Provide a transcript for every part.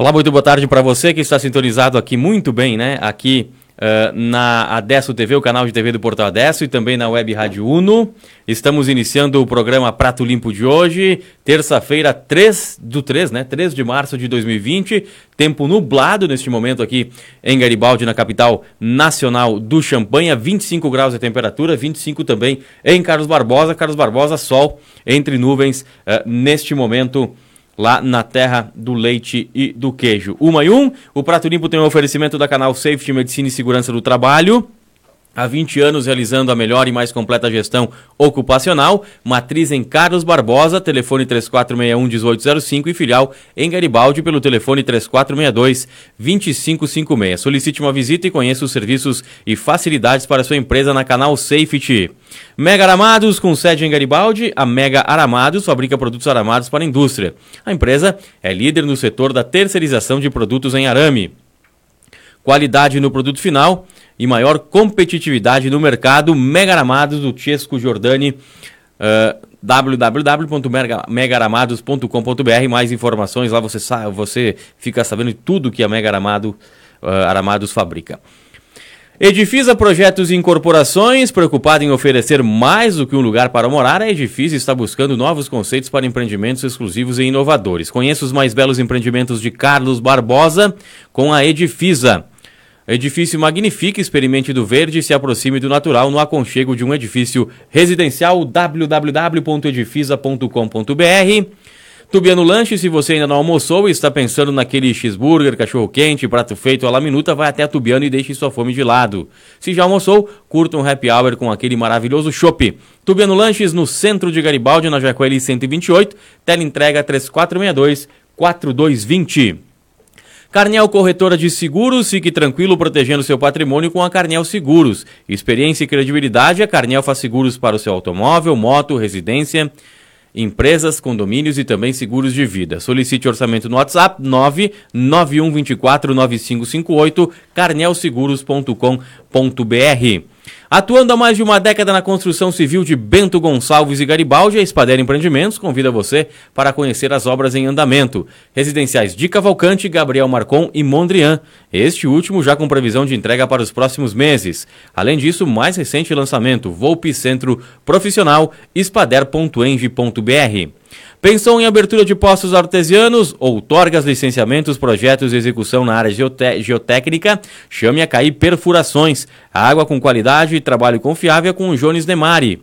Olá, muito boa tarde para você que está sintonizado aqui muito bem, né? Aqui uh, na Adesso TV, o canal de TV do Portal Adesso e também na Web Rádio Uno. Estamos iniciando o programa Prato Limpo de hoje, terça-feira, 3 do 3, né? 3 de março de 2020. Tempo nublado neste momento aqui em Garibaldi, na capital nacional do Champanha. 25 graus de temperatura, 25 também em Carlos Barbosa. Carlos Barbosa, sol entre nuvens uh, neste momento lá na terra do leite e do queijo. Uma e um, o Prato Limpo tem um oferecimento da canal Safety Medicina e Segurança do Trabalho. Há 20 anos realizando a melhor e mais completa gestão ocupacional, matriz em Carlos Barbosa, telefone 3461-1805 e filial em Garibaldi pelo telefone 3462-2556. Solicite uma visita e conheça os serviços e facilidades para sua empresa na canal Safety. Mega Aramados, com sede em Garibaldi, a Mega Aramados fabrica produtos aramados para a indústria. A empresa é líder no setor da terceirização de produtos em arame. Qualidade no produto final e maior competitividade no mercado. Mega Aramados do Chesco Giordani. Uh, www.megaramados.com.br Mais informações lá você sabe, você fica sabendo tudo que a Mega Aramado, uh, Aramados fabrica. Edifisa Projetos e Incorporações, preocupada em oferecer mais do que um lugar para morar, a Edifisa está buscando novos conceitos para empreendimentos exclusivos e inovadores. Conheça os mais belos empreendimentos de Carlos Barbosa com a Edifisa. Edifício magnifique, experimente do verde e se aproxime do natural no aconchego de um edifício residencial www.edifisa.com.br. Tubiano Lanche, se você ainda não almoçou e está pensando naquele cheeseburger, cachorro quente, prato feito à la minuta, vai até Tubiano e deixe sua fome de lado. Se já almoçou, curta um happy hour com aquele maravilhoso chopp. Tubiano Lanches no centro de Garibaldi, na Jacueli 128, tela entrega 3462 4220. Carnel Corretora de Seguros, fique tranquilo protegendo seu patrimônio com a Carnel Seguros. Experiência e credibilidade, a Carnel faz seguros para o seu automóvel, moto, residência, empresas, condomínios e também seguros de vida. Solicite orçamento no WhatsApp 991249558 carnelseguros.com.br. Atuando há mais de uma década na construção civil de Bento Gonçalves e Garibaldi, a Espadeira Empreendimentos convida você para conhecer as obras em andamento. Residenciais de Cavalcante, Gabriel Marcon e Mondrian. Este último já com previsão de entrega para os próximos meses. Além disso, mais recente lançamento, Volpe Centro Profissional, espader.eng.br. Pensou em abertura de postos artesianos? Outorgas, licenciamentos, projetos e execução na área geotécnica? Chame a CAI Perfurações. Água com qualidade e trabalho confiável com o Jones Demari.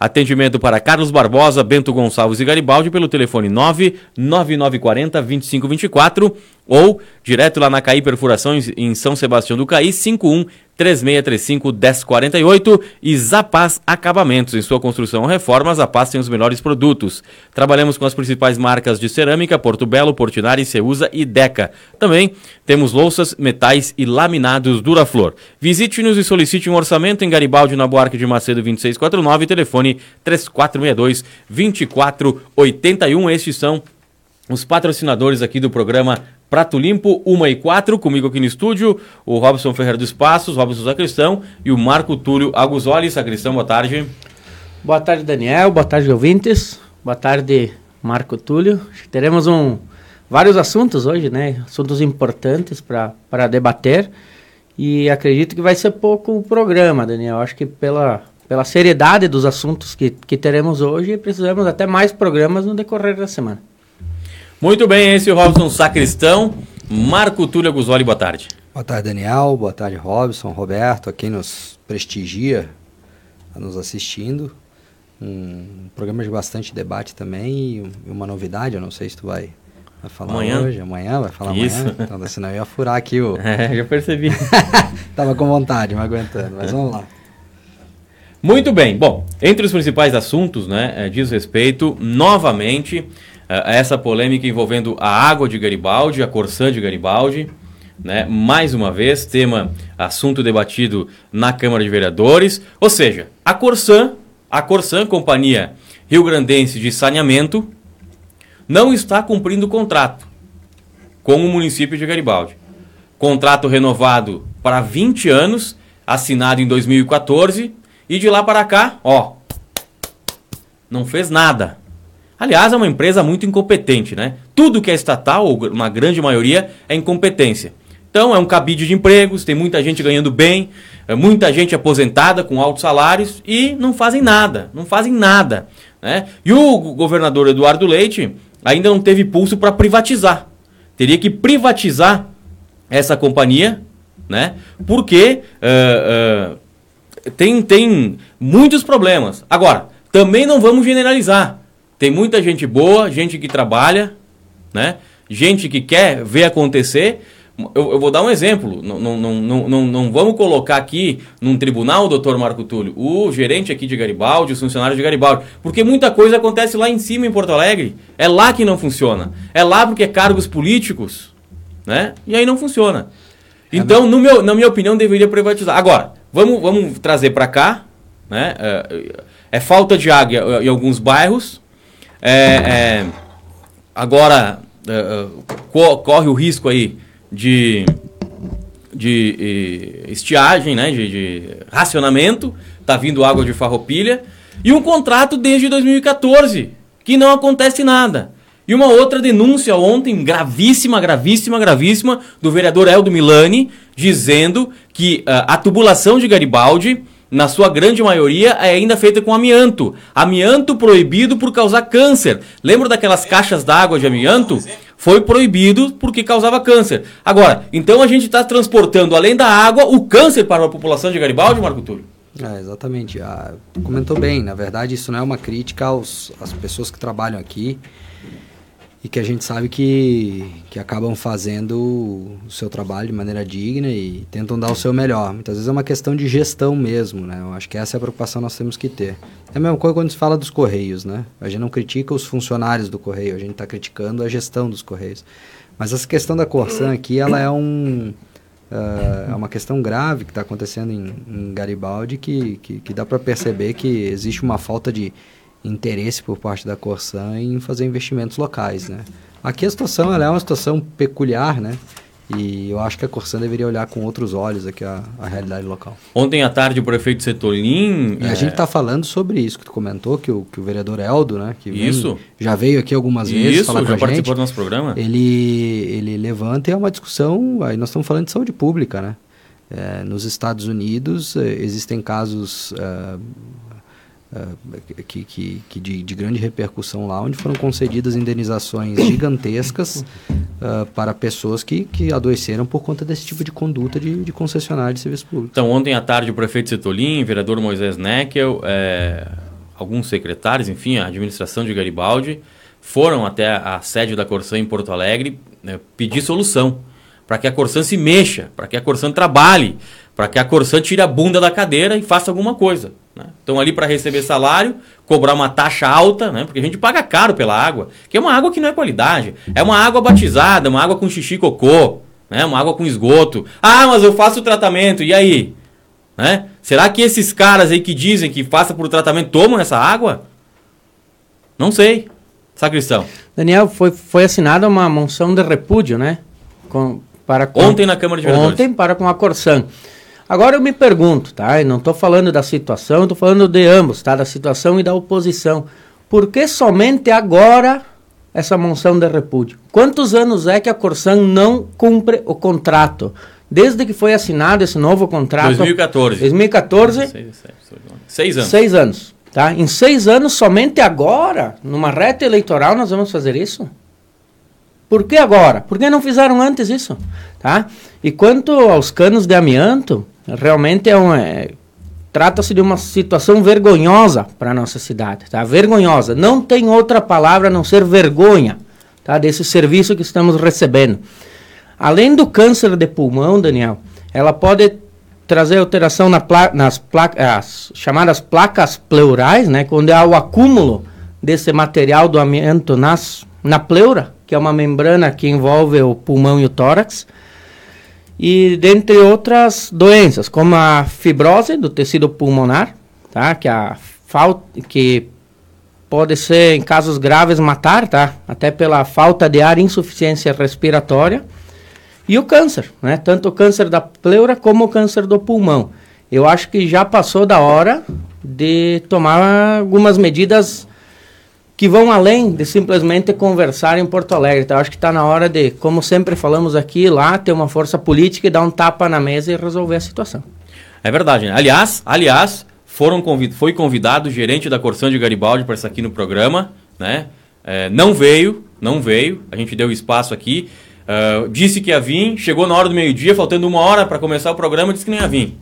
Atendimento para Carlos Barbosa, Bento Gonçalves e Garibaldi pelo telefone 99940 2524 ou direto lá na CAI Perfurações em São Sebastião do Caí 51 3635 1048 e Zapaz Acabamentos. Em sua construção ou reforma, Zapaz tem os melhores produtos. Trabalhamos com as principais marcas de cerâmica, Porto Belo, Portinari, Ceusa e Deca. Também temos louças, metais e laminados Duraflor. Visite-nos e solicite um orçamento em Garibaldi, na Buarque de Macedo 2649, telefone 3462 2481. Estes são os patrocinadores aqui do programa Prato Limpo, 1 e 4, comigo aqui no estúdio, o Robson Ferreira dos Passos, Robson Sacristão e o Marco Túlio Aguzoli. Sacristão, boa tarde. Boa tarde, Daniel. Boa tarde, ouvintes. Boa tarde, Marco Túlio. Teremos um, vários assuntos hoje, né? Assuntos importantes para debater. E acredito que vai ser pouco o programa, Daniel. Acho que pela, pela seriedade dos assuntos que, que teremos hoje, precisamos até mais programas no decorrer da semana. Muito bem, esse é o Robson Sacristão. Marco Túlio Guzoli, boa tarde. Boa tarde, Daniel. Boa tarde, Robson, Roberto, a quem nos prestigia, tá nos assistindo. Um programa de bastante debate também e uma novidade, eu não sei se tu vai, vai falar amanhã. hoje, amanhã, vai falar Isso. amanhã. Então, senão eu ia furar aqui o... É, já percebi. Tava com vontade, me aguentando, mas vamos lá. Muito bem. Bom, entre os principais assuntos, né, eh, diz respeito novamente a essa polêmica envolvendo a água de Garibaldi, a Corsã de Garibaldi. Né? Mais uma vez, tema, assunto debatido na Câmara de Vereadores. Ou seja, a Corsã, a Corsã, Companhia Rio Grandense de Saneamento, não está cumprindo o contrato com o município de Garibaldi. Contrato renovado para 20 anos, assinado em 2014, e de lá para cá, ó, não fez nada. Aliás, é uma empresa muito incompetente, né? Tudo que é estatal, ou uma grande maioria, é incompetência. Então, é um cabide de empregos, tem muita gente ganhando bem, é muita gente aposentada com altos salários e não fazem nada, não fazem nada. Né? E o governador Eduardo Leite ainda não teve pulso para privatizar. Teria que privatizar essa companhia, né? porque uh, uh, tem, tem muitos problemas. Agora, também não vamos generalizar. Tem muita gente boa, gente que trabalha, né? gente que quer ver acontecer. Eu, eu, vou dar um exemplo. Não, não, não, não, não vamos colocar aqui num tribunal, doutor Marco Túlio, o gerente aqui de Garibaldi, os funcionários de Garibaldi. Porque muita coisa acontece lá em cima, em Porto Alegre. É lá que não funciona. É lá porque é cargos políticos. Né? E aí não funciona. É, então, no meu, na minha opinião, deveria privatizar. Agora, vamos, vamos trazer para cá. Né? É, é falta de água em alguns bairros. É, é, agora é, é corre o risco aí de, de estiagem, né, de, de racionamento. Tá vindo água de farroupilha. E um contrato desde 2014, que não acontece nada. E uma outra denúncia ontem, gravíssima, gravíssima, gravíssima, do vereador Eldo Milani, dizendo que uh, a tubulação de Garibaldi na sua grande maioria, é ainda feita com amianto. Amianto proibido por causar câncer. Lembra daquelas caixas d'água de amianto? Foi proibido porque causava câncer. Agora, então a gente está transportando, além da água, o câncer para a população de Garibaldi, Marco Túlio? É, exatamente. Ah, comentou bem. Na verdade, isso não é uma crítica aos, às pessoas que trabalham aqui e que a gente sabe que, que acabam fazendo o seu trabalho de maneira digna e tentam dar o seu melhor. Muitas vezes é uma questão de gestão mesmo, né? Eu acho que essa é a preocupação que nós temos que ter. É a mesma coisa quando se fala dos Correios, né? A gente não critica os funcionários do Correio, a gente está criticando a gestão dos Correios. Mas essa questão da Corsan aqui, ela é um... Uh, é uma questão grave que está acontecendo em, em Garibaldi que, que, que dá para perceber que existe uma falta de interesse por parte da Corsan em fazer investimentos locais, né? Aqui a situação ela é uma situação peculiar, né? E eu acho que a Corsan deveria olhar com outros olhos aqui a, a realidade local. Ontem à tarde o prefeito Setolim... E é... a gente está falando sobre isso que tu comentou, que o, que o vereador Eldo, né? Que vem, isso. Já veio aqui algumas vezes isso, falar com já participou do nosso programa. Ele, ele levanta e é uma discussão... Aí nós estamos falando de saúde pública, né? É, nos Estados Unidos eh, existem casos... Uh, uh, que, que, que de, de, grande repercussão lá, onde foram concedidas indenizações gigantescas uh, para pessoas que, que adoeceram por conta desse tipo de conduta de, de concessionário de serviço público. Então, ontem à tarde, o prefeito Setolim, vereador Moisés Neckel, é, alguns secretários, enfim, a administração de Garibaldi, foram até a sede da Corsã em Porto Alegre né, pedir solução para que a Corsã se mexa, para que a Corsã trabalhe, para que a Corsã tire a bunda da cadeira e faça alguma coisa. Né? Estão ali para receber salário, cobrar uma taxa alta, né? porque a gente paga caro pela água, que é uma água que não é qualidade. É uma água batizada, uma água com xixi cocô, né? uma água com esgoto. Ah, mas eu faço o tratamento, e aí? Né? Será que esses caras aí que dizem que faça por tratamento tomam essa água? Não sei. Sacristão. Daniel, foi, foi assinada uma moção de repúdio, né? Com, para com, ontem na Câmara de Vereadores. Ontem para com a Corsan. Agora eu me pergunto, tá? E não estou falando da situação, estou falando de ambos, tá? Da situação e da oposição. Por que somente agora essa moção de repúdio? Quantos anos é que a Corsan não cumpre o contrato? Desde que foi assinado esse novo contrato. 2014. 2014. Seis, seis, seis anos. Seis anos. Tá? Em seis anos, somente agora, numa reta eleitoral, nós vamos fazer isso? Por que agora? Por que não fizeram antes isso? Tá? E quanto aos canos de amianto, realmente é um. É, Trata-se de uma situação vergonhosa para a nossa cidade, tá? Vergonhosa. Não tem outra palavra a não ser vergonha, tá? Desse serviço que estamos recebendo. Além do câncer de pulmão, Daniel, ela pode trazer alteração na pla nas placas, chamadas placas pleurais, né? Quando há o acúmulo desse material do amianto nas, na pleura, que é uma membrana que envolve o pulmão e o tórax, e dentre outras doenças, como a fibrose do tecido pulmonar, tá? que, a falta, que pode ser, em casos graves, matar, tá? até pela falta de ar insuficiência respiratória, e o câncer, né? tanto o câncer da pleura como o câncer do pulmão. Eu acho que já passou da hora de tomar algumas medidas que vão além de simplesmente conversar em Porto Alegre. Então, acho que está na hora de, como sempre falamos aqui, lá ter uma força política e dar um tapa na mesa e resolver a situação. É verdade. Né? Aliás, aliás, foram convid foi convidado o gerente da Corsã de Garibaldi para estar aqui no programa, né? É, não veio, não veio. A gente deu espaço aqui. Uh, disse que ia vir, chegou na hora do meio-dia, faltando uma hora para começar o programa, disse que nem ia vir,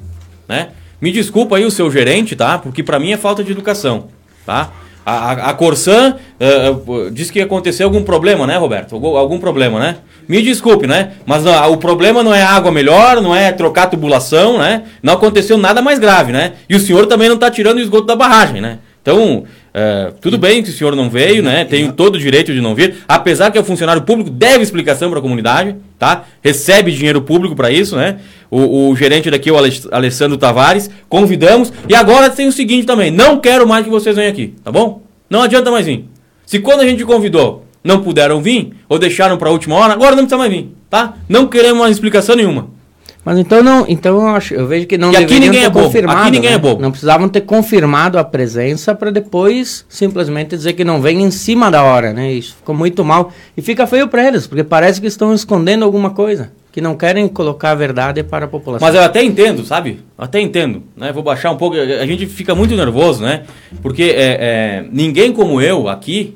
né? Me desculpa aí o seu gerente, tá? Porque para mim é falta de educação, tá? A, a, Corsan uh, disse que aconteceu algum problema, né, Roberto? Algum, problema, né? Me desculpe, né? Mas o problema não é água melhor, não é trocar tubulação, né? Não aconteceu nada mais grave, né? E o senhor também não está tirando o esgoto da barragem, né? Então, uh, tudo bem que o senhor não veio, né? Tem todo o direito de não vir, apesar que é funcionário público, deve explicação para a comunidade, tá? Recebe dinheiro público para isso, né? O, o, gerente daqui, o Alessandro Tavares, convidamos. E agora tem o seguinte também: não quero mais que vocês venham aqui, tá bom? Não adianta mais vir. Se quando a gente convidou não puderam vir, ou deixaram para a última hora, agora não precisa mais vir, tá? Não queremos uma explicação nenhuma. Mas então não, então eu, acho, eu vejo que não e aqui ninguém é bobo. Aqui ninguém né? é bobo. Não precisavam ter confirmado a presença para depois simplesmente dizer que não vem em cima da hora, né? Isso ficou muito mal e fica feio para eles, porque parece que estão escondendo alguma coisa que não querem colocar a verdade para a população. Mas eu até entendo, sabe? até entendo, né? Vou baixar um pouco. A gente fica muito nervoso, né? Porque é, é, ninguém como eu aqui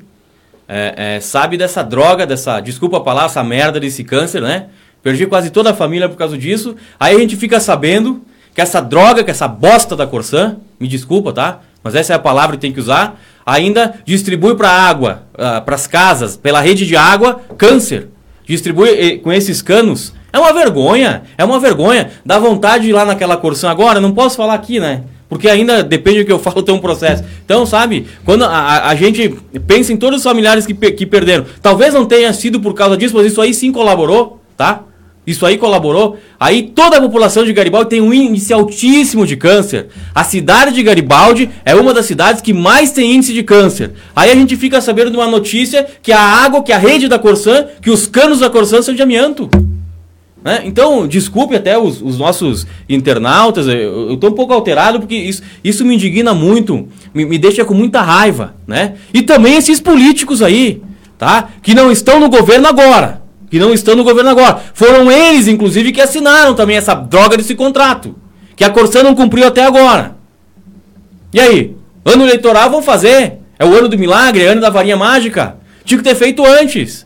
é, é, sabe dessa droga, dessa, desculpa a palavra, essa merda desse câncer, né? Perdi quase toda a família por causa disso. Aí a gente fica sabendo que essa droga, que essa bosta da Corsã, me desculpa, tá? Mas essa é a palavra que tem que usar, ainda distribui para água, uh, para as casas, pela rede de água, câncer. Distribui com esses canos é uma vergonha, é uma vergonha. Dá vontade de ir lá naquela Corsã agora, não posso falar aqui, né? Porque ainda depende do que eu falo, tem um processo. Então, sabe, quando a, a, a gente pensa em todos os familiares que, que perderam, talvez não tenha sido por causa disso, mas isso aí sim colaborou, tá? Isso aí colaborou. Aí toda a população de Garibaldi tem um índice altíssimo de câncer. A cidade de Garibaldi é uma das cidades que mais tem índice de câncer. Aí a gente fica sabendo de uma notícia que a água, que a rede da Corsã, que os canos da Corsã são de amianto. Né? Então, desculpe até os, os nossos internautas, eu estou um pouco alterado porque isso, isso me indigna muito, me, me deixa com muita raiva. Né? E também esses políticos aí, tá? que não estão no governo agora. Que não estão no governo agora. Foram eles, inclusive, que assinaram também essa droga desse contrato. Que a Corsã não cumpriu até agora. E aí? Ano eleitoral vão fazer. É o ano do milagre, é ano da varinha mágica. Tinha que ter feito antes.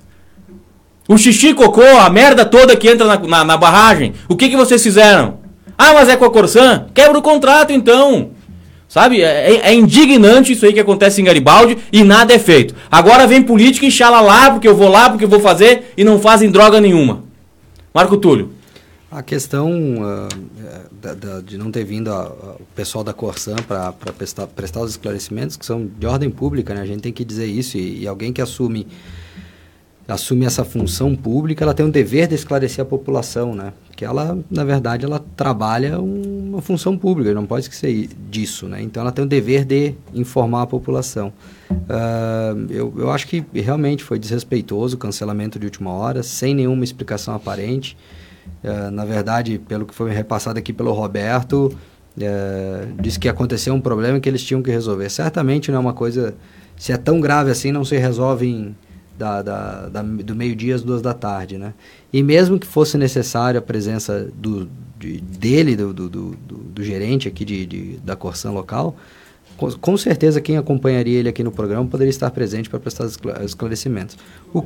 O xixi, cocô, a merda toda que entra na, na, na barragem. O que, que vocês fizeram? Ah, mas é com a Corsã? Quebra o contrato então. Sabe? É, é, é, indignante isso aí que acontece em Garibaldi e nada é feito. Agora vem política e chala lá, porque eu vou lá, porque eu vou fazer, e não fazem droga nenhuma. Marco Túlio. A questão uh, da, da, de não ter vindo a, a, o pessoal da Corsã para prestar, prestar os esclarecimentos, que são de ordem pública, né? a gente tem que dizer isso, e, e alguém que assume assume essa função pública, ela tem um dever de esclarecer a população, né? Que ela, na verdade, ela trabalha uma função pública, não pode esquecer disso, né? Então, ela tem o dever de informar a população. Uh, eu, eu acho que realmente foi desrespeitoso o cancelamento de última hora, sem nenhuma explicação aparente. Uh, na verdade, pelo que foi repassado aqui pelo Roberto, uh, disse que aconteceu um problema que eles tinham que resolver. Certamente não é uma coisa... Se é tão grave assim, não se resolve em da, da, da do meio-dia às duas da tarde, né? E mesmo que fosse necessário a presença do, de, dele, do, do, do, do, gerente aqui de, de, da Corsan local, com, com, certeza quem acompanharia ele aqui no programa poderia estar presente para prestar esclarecimentos. O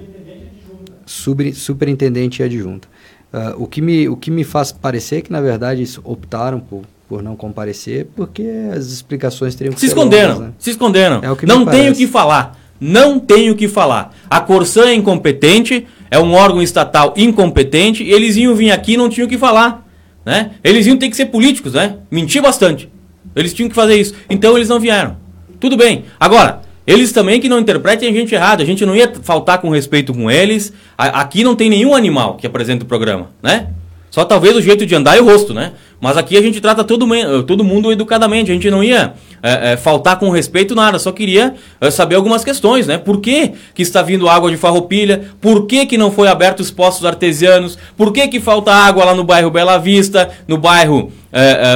super, superintendente e adjunta. Uh, o, que me, o que me faz parecer que, na verdade, optaram por, por não comparecer porque as explicações teriam que se esconderam, longas, né? Se esconderam. É não tenho o que falar. Não tenho o que falar. A Corsã é incompetente, é um órgão estatal incompetente, eles iam vir aqui e não tinham o que falar. Né? Eles iam ter que ser políticos, né? Mentir bastante. Eles tinham que fazer isso. Então eles não vieram. Tudo bem. Agora, Eles também que não interpretem a gente errado. A gente não ia faltar com respeito com eles. Aqui não tem nenhum animal que apresenta o programa, né? Só talvez o jeito de andar e o rosto, né? Mas aqui a gente trata todo, todo mundo educadamente. A gente não ia é, é, faltar com respeito nada. Só queria é, saber algumas questões, né? Por que, que está vindo água de farroupilha? Por que, que não foi aberto os postos artesianos? Por que, que falta água lá no bairro Bela Vista? No bairro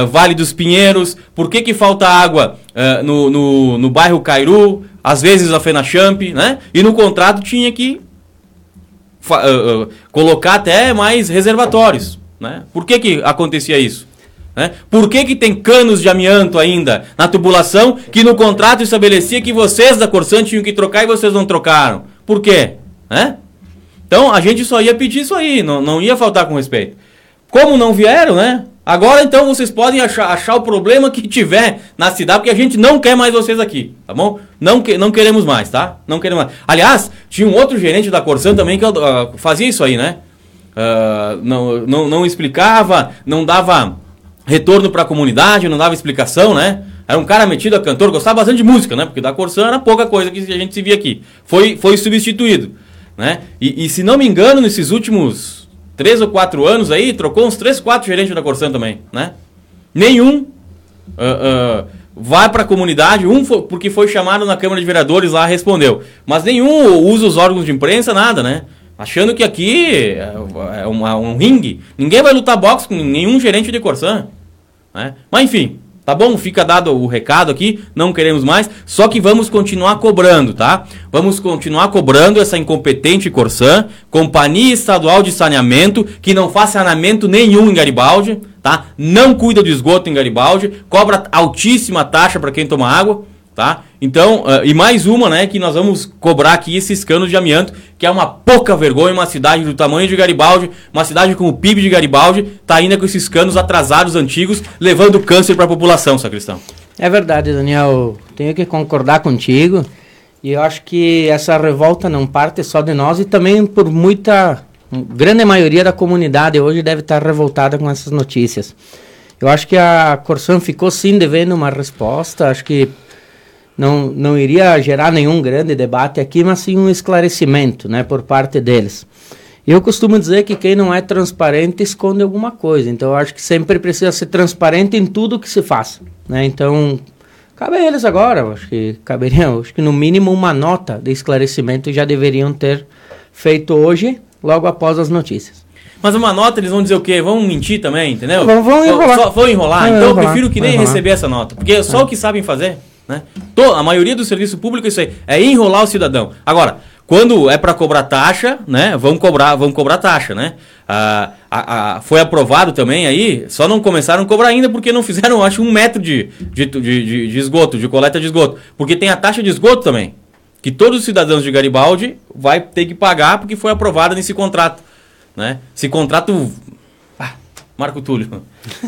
Vale dos Pinheiros? Por que, que falta água no, no, no bairro Cairu? Às vezes a Fenachamp, né? E no contrato tinha que colocar até mais reservatórios. Né? Por que, que acontecia isso? Né? Por que, que tem canos de amianto ainda na tubulação que no contrato estabelecia que vocês da Corsan tinham que trocar e vocês não trocaram? Por quê? Né? Então a gente só ia pedir isso aí, não, não ia faltar com respeito. Como não vieram, né? Agora então vocês podem achar, achar o problema que tiver na cidade, porque a gente não quer mais vocês aqui, tá bom? Não, que, não queremos mais, tá? Não queremos mais. Aliás, tinha um outro gerente da Corsan também que uh, fazia isso aí, né? Uh, não, não, não explicava, não dava retorno para a comunidade, não dava explicação, né? Era um cara metido a cantor, gostava bastante de música, né? Porque da Corsã era pouca coisa que a gente se via aqui. Foi, foi substituído, né? E, e se não me engano, nesses últimos três ou quatro anos aí, trocou uns três, quatro gerentes da Corsã também, né? Nenhum uh, uh, vai para a comunidade, um foi, porque foi chamado na Câmara de Vereadores lá, respondeu. Mas nenhum usa os órgãos de imprensa, nada, né? Achando que aqui é, é uma, um ringue. Ninguém vai lutar boxe com nenhum gerente de Corsan. Né? Mas enfim, tá bom? Fica dado o recado aqui. Não queremos mais. Só que vamos continuar cobrando, tá? Vamos continuar cobrando essa incompetente Corsan, Companhia Estadual de Saneamento, que não faz saneamento nenhum em Garibaldi, tá? Não cuida do esgoto em Garibaldi, cobra altíssima taxa para quem toma água tá? Então, uh, e mais uma, né, que nós vamos cobrar aqui esses canos de amianto, que é uma pouca vergonha, uma cidade do tamanho de Garibaldi, uma cidade com o PIB de Garibaldi, tá ainda com esses canos atrasados, antigos, levando câncer para a população, sacristão. É verdade, Daniel, tenho que concordar contigo, e eu acho que essa revolta não parte só de nós, e também por muita, grande maioria da comunidade hoje deve estar revoltada com essas notícias. Eu acho que a Corsan ficou sim devendo uma resposta, acho que não, não iria gerar nenhum grande debate aqui, mas sim um esclarecimento né, por parte deles. Eu costumo dizer que quem não é transparente esconde alguma coisa, então eu acho que sempre precisa ser transparente em tudo que se faça. Né? Então, cabe a eles agora, acho que caberia, acho que no mínimo uma nota de esclarecimento já deveriam ter feito hoje, logo após as notícias. Mas uma nota, eles vão dizer o quê? Vão mentir também, entendeu? Vão, vão enrolar. Só, vão enrolar. Então enrolar. eu prefiro que nem receber essa nota. Porque é só é. o que sabem fazer. Né? a maioria do serviço público é isso aí, é enrolar o cidadão. Agora, quando é para cobrar taxa, né? Vão cobrar, vão cobrar taxa, né? Ah, a, a, foi aprovado também aí, só não começaram a cobrar ainda porque não fizeram, acho, um metro de, de, de, de esgoto, de coleta de esgoto. Porque tem a taxa de esgoto também. Que todos os cidadãos de Garibaldi vai ter que pagar porque foi aprovado nesse contrato. Né? Esse contrato Marco Túlio,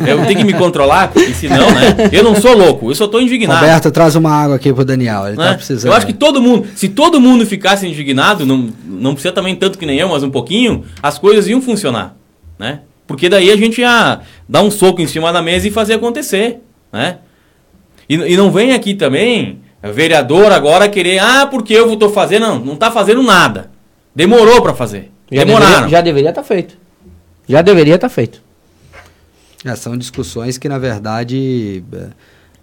eu tenho que me controlar, porque senão, né? Eu não sou louco, eu só estou indignado. Roberto, traz uma água aqui pro Daniel, ele tá né? tá precisando. Eu acho que todo mundo, se todo mundo ficasse indignado, não, não precisa também tanto que nem eu, mas um pouquinho, as coisas iam funcionar, né? Porque daí a gente ia dar um soco em cima da mesa e fazer acontecer, né? E, e não vem aqui também, vereador agora querer, ah, porque eu estou fazendo, não, não está fazendo nada. Demorou para fazer. Já Demoraram. Deveria, já deveria estar tá feito. Já deveria estar tá feito. É, são discussões que, na verdade, é,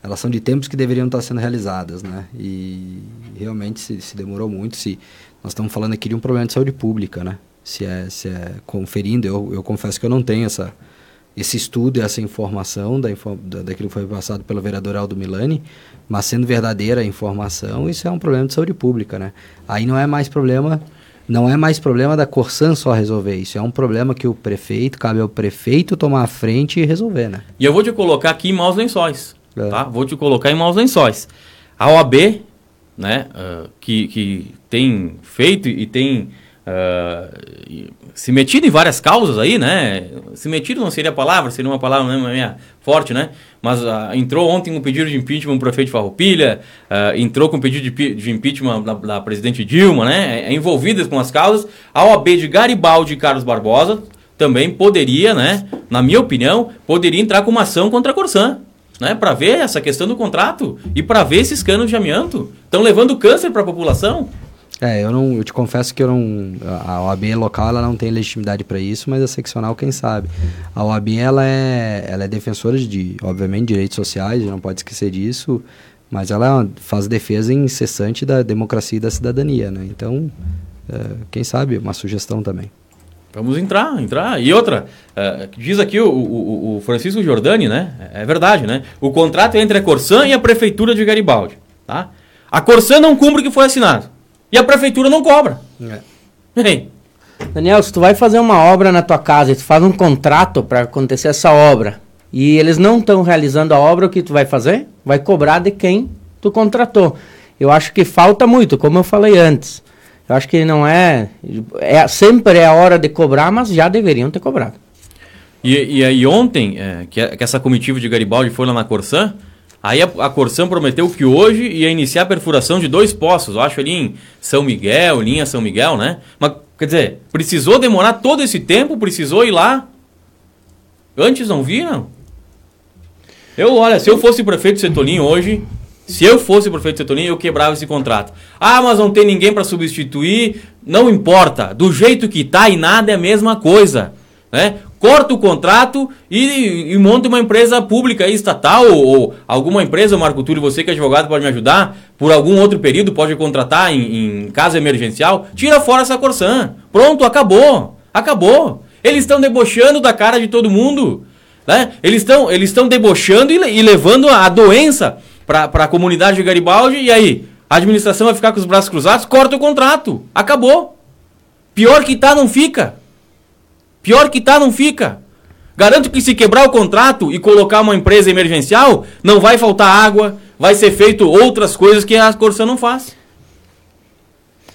elas são de tempos que deveriam estar sendo realizadas, né? E realmente se, se demorou muito. Se nós estamos falando aqui de um problema de saúde pública, né? Se é, se é conferindo, eu, eu confesso que eu não tenho essa, esse estudo e essa informação da, da, daquilo que foi passado pelo vereador Aldo Milani, mas sendo verdadeira a informação, isso é um problema de saúde pública, né? Aí não é mais problema não é mais problema da Corsan só resolver isso, é um problema que o prefeito, cabe ao prefeito tomar a frente e resolver, né? E eu vou te colocar aqui em maus lençóis, é. tá? Vou te colocar em maus lençóis. A OAB, né, uh, que, que tem feito e tem uh, se metido em várias causas aí, né? Se metido não seria a palavra, seria uma palavra né, forte, né? Mas uh, entrou ontem um pedido de impeachment do prefeito de Farroupilha, uh, entrou com um pedido de, de impeachment da, da, presidente Dilma, né? É, é envolvidas com as causas. A OAB de Garibaldi e Carlos Barbosa também poderia, né? Na minha opinião, poderia entrar com uma ação contra a Corsan. né, para ver essa questão do contrato e para ver esses canos de amianto. Estão levando câncer para a população. É, eu não, eu te confesso que eu não, a OAB local ela não tem legitimidade para isso, mas a seccional quem sabe. A OAB ela é, ela é defensora de, obviamente, direitos sociais, não pode esquecer disso, mas ela faz defesa incessante da democracia e da cidadania, né? Então, é, quem sabe uma sugestão também. Vamos entrar, entrar. E outra, uh, diz aqui o, o, o, Francisco Giordani, né? É verdade, né? O contrato é entre a Corsan e a Prefeitura de Garibaldi, tá? A Corsan não cumpre o que foi assinado. E a Prefeitura não cobra. É. Daniel, se tu vai fazer uma obra na tua casa e tu faz um contrato para acontecer essa obra e eles não estão realizando a obra, o que tu vai fazer? Vai cobrar de quem tu contratou. Eu acho que falta muito, como eu falei antes. Eu acho que não é, é sempre é a hora de cobrar, mas já deveriam ter cobrado. E, e aí ontem, é, que, que, essa comitiva de Garibaldi foi lá na Corsã, aí a, a Corsã prometeu que hoje ia iniciar a perfuração de dois poços, eu acho ali em São Miguel, linha São Miguel, né? Mas, quer dizer, precisou demorar todo esse tempo, precisou ir lá. Antes não viram? Eu, olha, se eu fosse prefeito Setolinho hoje, se eu fosse prefeito Setolinho, eu quebrava esse contrato. Ah, mas não tem ninguém para substituir. Não importa. Do jeito que tá e nada é a mesma coisa. Né? Corta o contrato e, e monta uma empresa pública estatal ou, ou, alguma empresa, Marco Túlio, você que é advogado pode me ajudar, por algum outro período pode contratar em, em caso emergencial. Tira fora essa Corsã. Pronto, acabou. Acabou. Eles estão debochando da cara de todo mundo. Né? Eles estão eles debochando e, e levando a doença para a comunidade de Garibaldi, e aí? A administração vai ficar com os braços cruzados? Corta o contrato. Acabou. Pior que tá, não fica. Pior que tá, não fica. Garanto que se quebrar o contrato e colocar uma empresa emergencial, não vai faltar água, vai ser feito outras coisas que a Corsã não faz.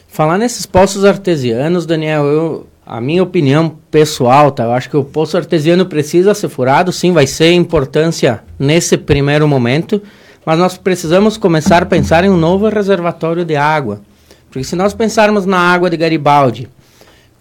Falar nesses poços artesianos, Daniel, eu, a minha opinião pessoal, tá? Eu acho que o poço artesiano precisa ser furado, sim, vai ser importância nesse primeiro momento mas nós precisamos começar a pensar em um novo reservatório de água. Porque se nós pensarmos na água de Garibaldi,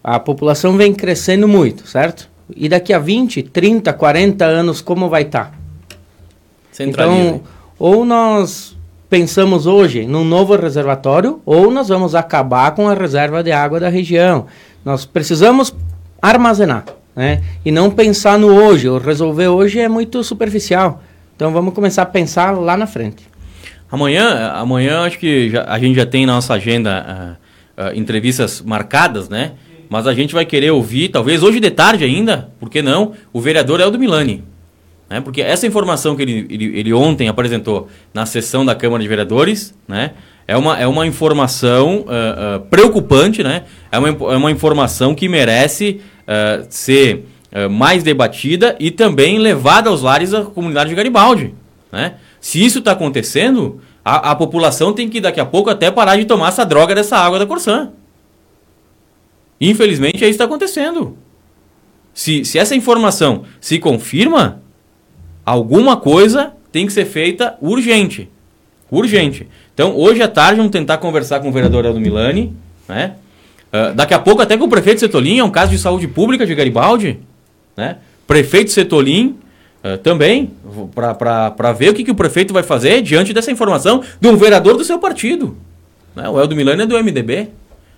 a população vem crescendo muito, certo? E daqui a 20, 30, 40 anos, como vai estar? Tá? Então, ou nós pensamos hoje num novo reservatório, ou nós vamos acabar com a reserva de água da região. Nós precisamos armazenar, né? E não pensar no hoje. O resolver hoje é muito superficial. Então vamos começar a pensar lá na frente. Amanhã, amanhã acho que já, a gente já tem na nossa agenda uh, uh, entrevistas marcadas, né? Mas a gente vai querer ouvir, talvez hoje de tarde ainda, por que não, o vereador Eldo Milani. Né? Porque essa informação que ele, ele, ele ontem apresentou na sessão da Câmara de Vereadores, né? É uma, é uma informação uh, preocupante, né? É uma, é uma informação que merece ser eh, mais debatida e também levada aos lares da comunidade de Garibaldi. Né? Se isso está acontecendo, a, a, população tem que daqui a pouco até parar de tomar essa droga dessa água da Corsã. Infelizmente, é isso que está acontecendo. Se, se essa informação se confirma, alguma coisa tem que ser feita urgente. Urgente. Então, hoje à tarde, vamos tentar conversar com o vereador Aldo Milani. Né? Uh, daqui a pouco, até com o prefeito Setolim, é um caso de saúde pública de Garibaldi. Né? Prefeito Setolim uh, também, para ver o que, que o prefeito vai fazer diante dessa informação de um vereador do seu partido. Né? O Eldo Milani é do MDB.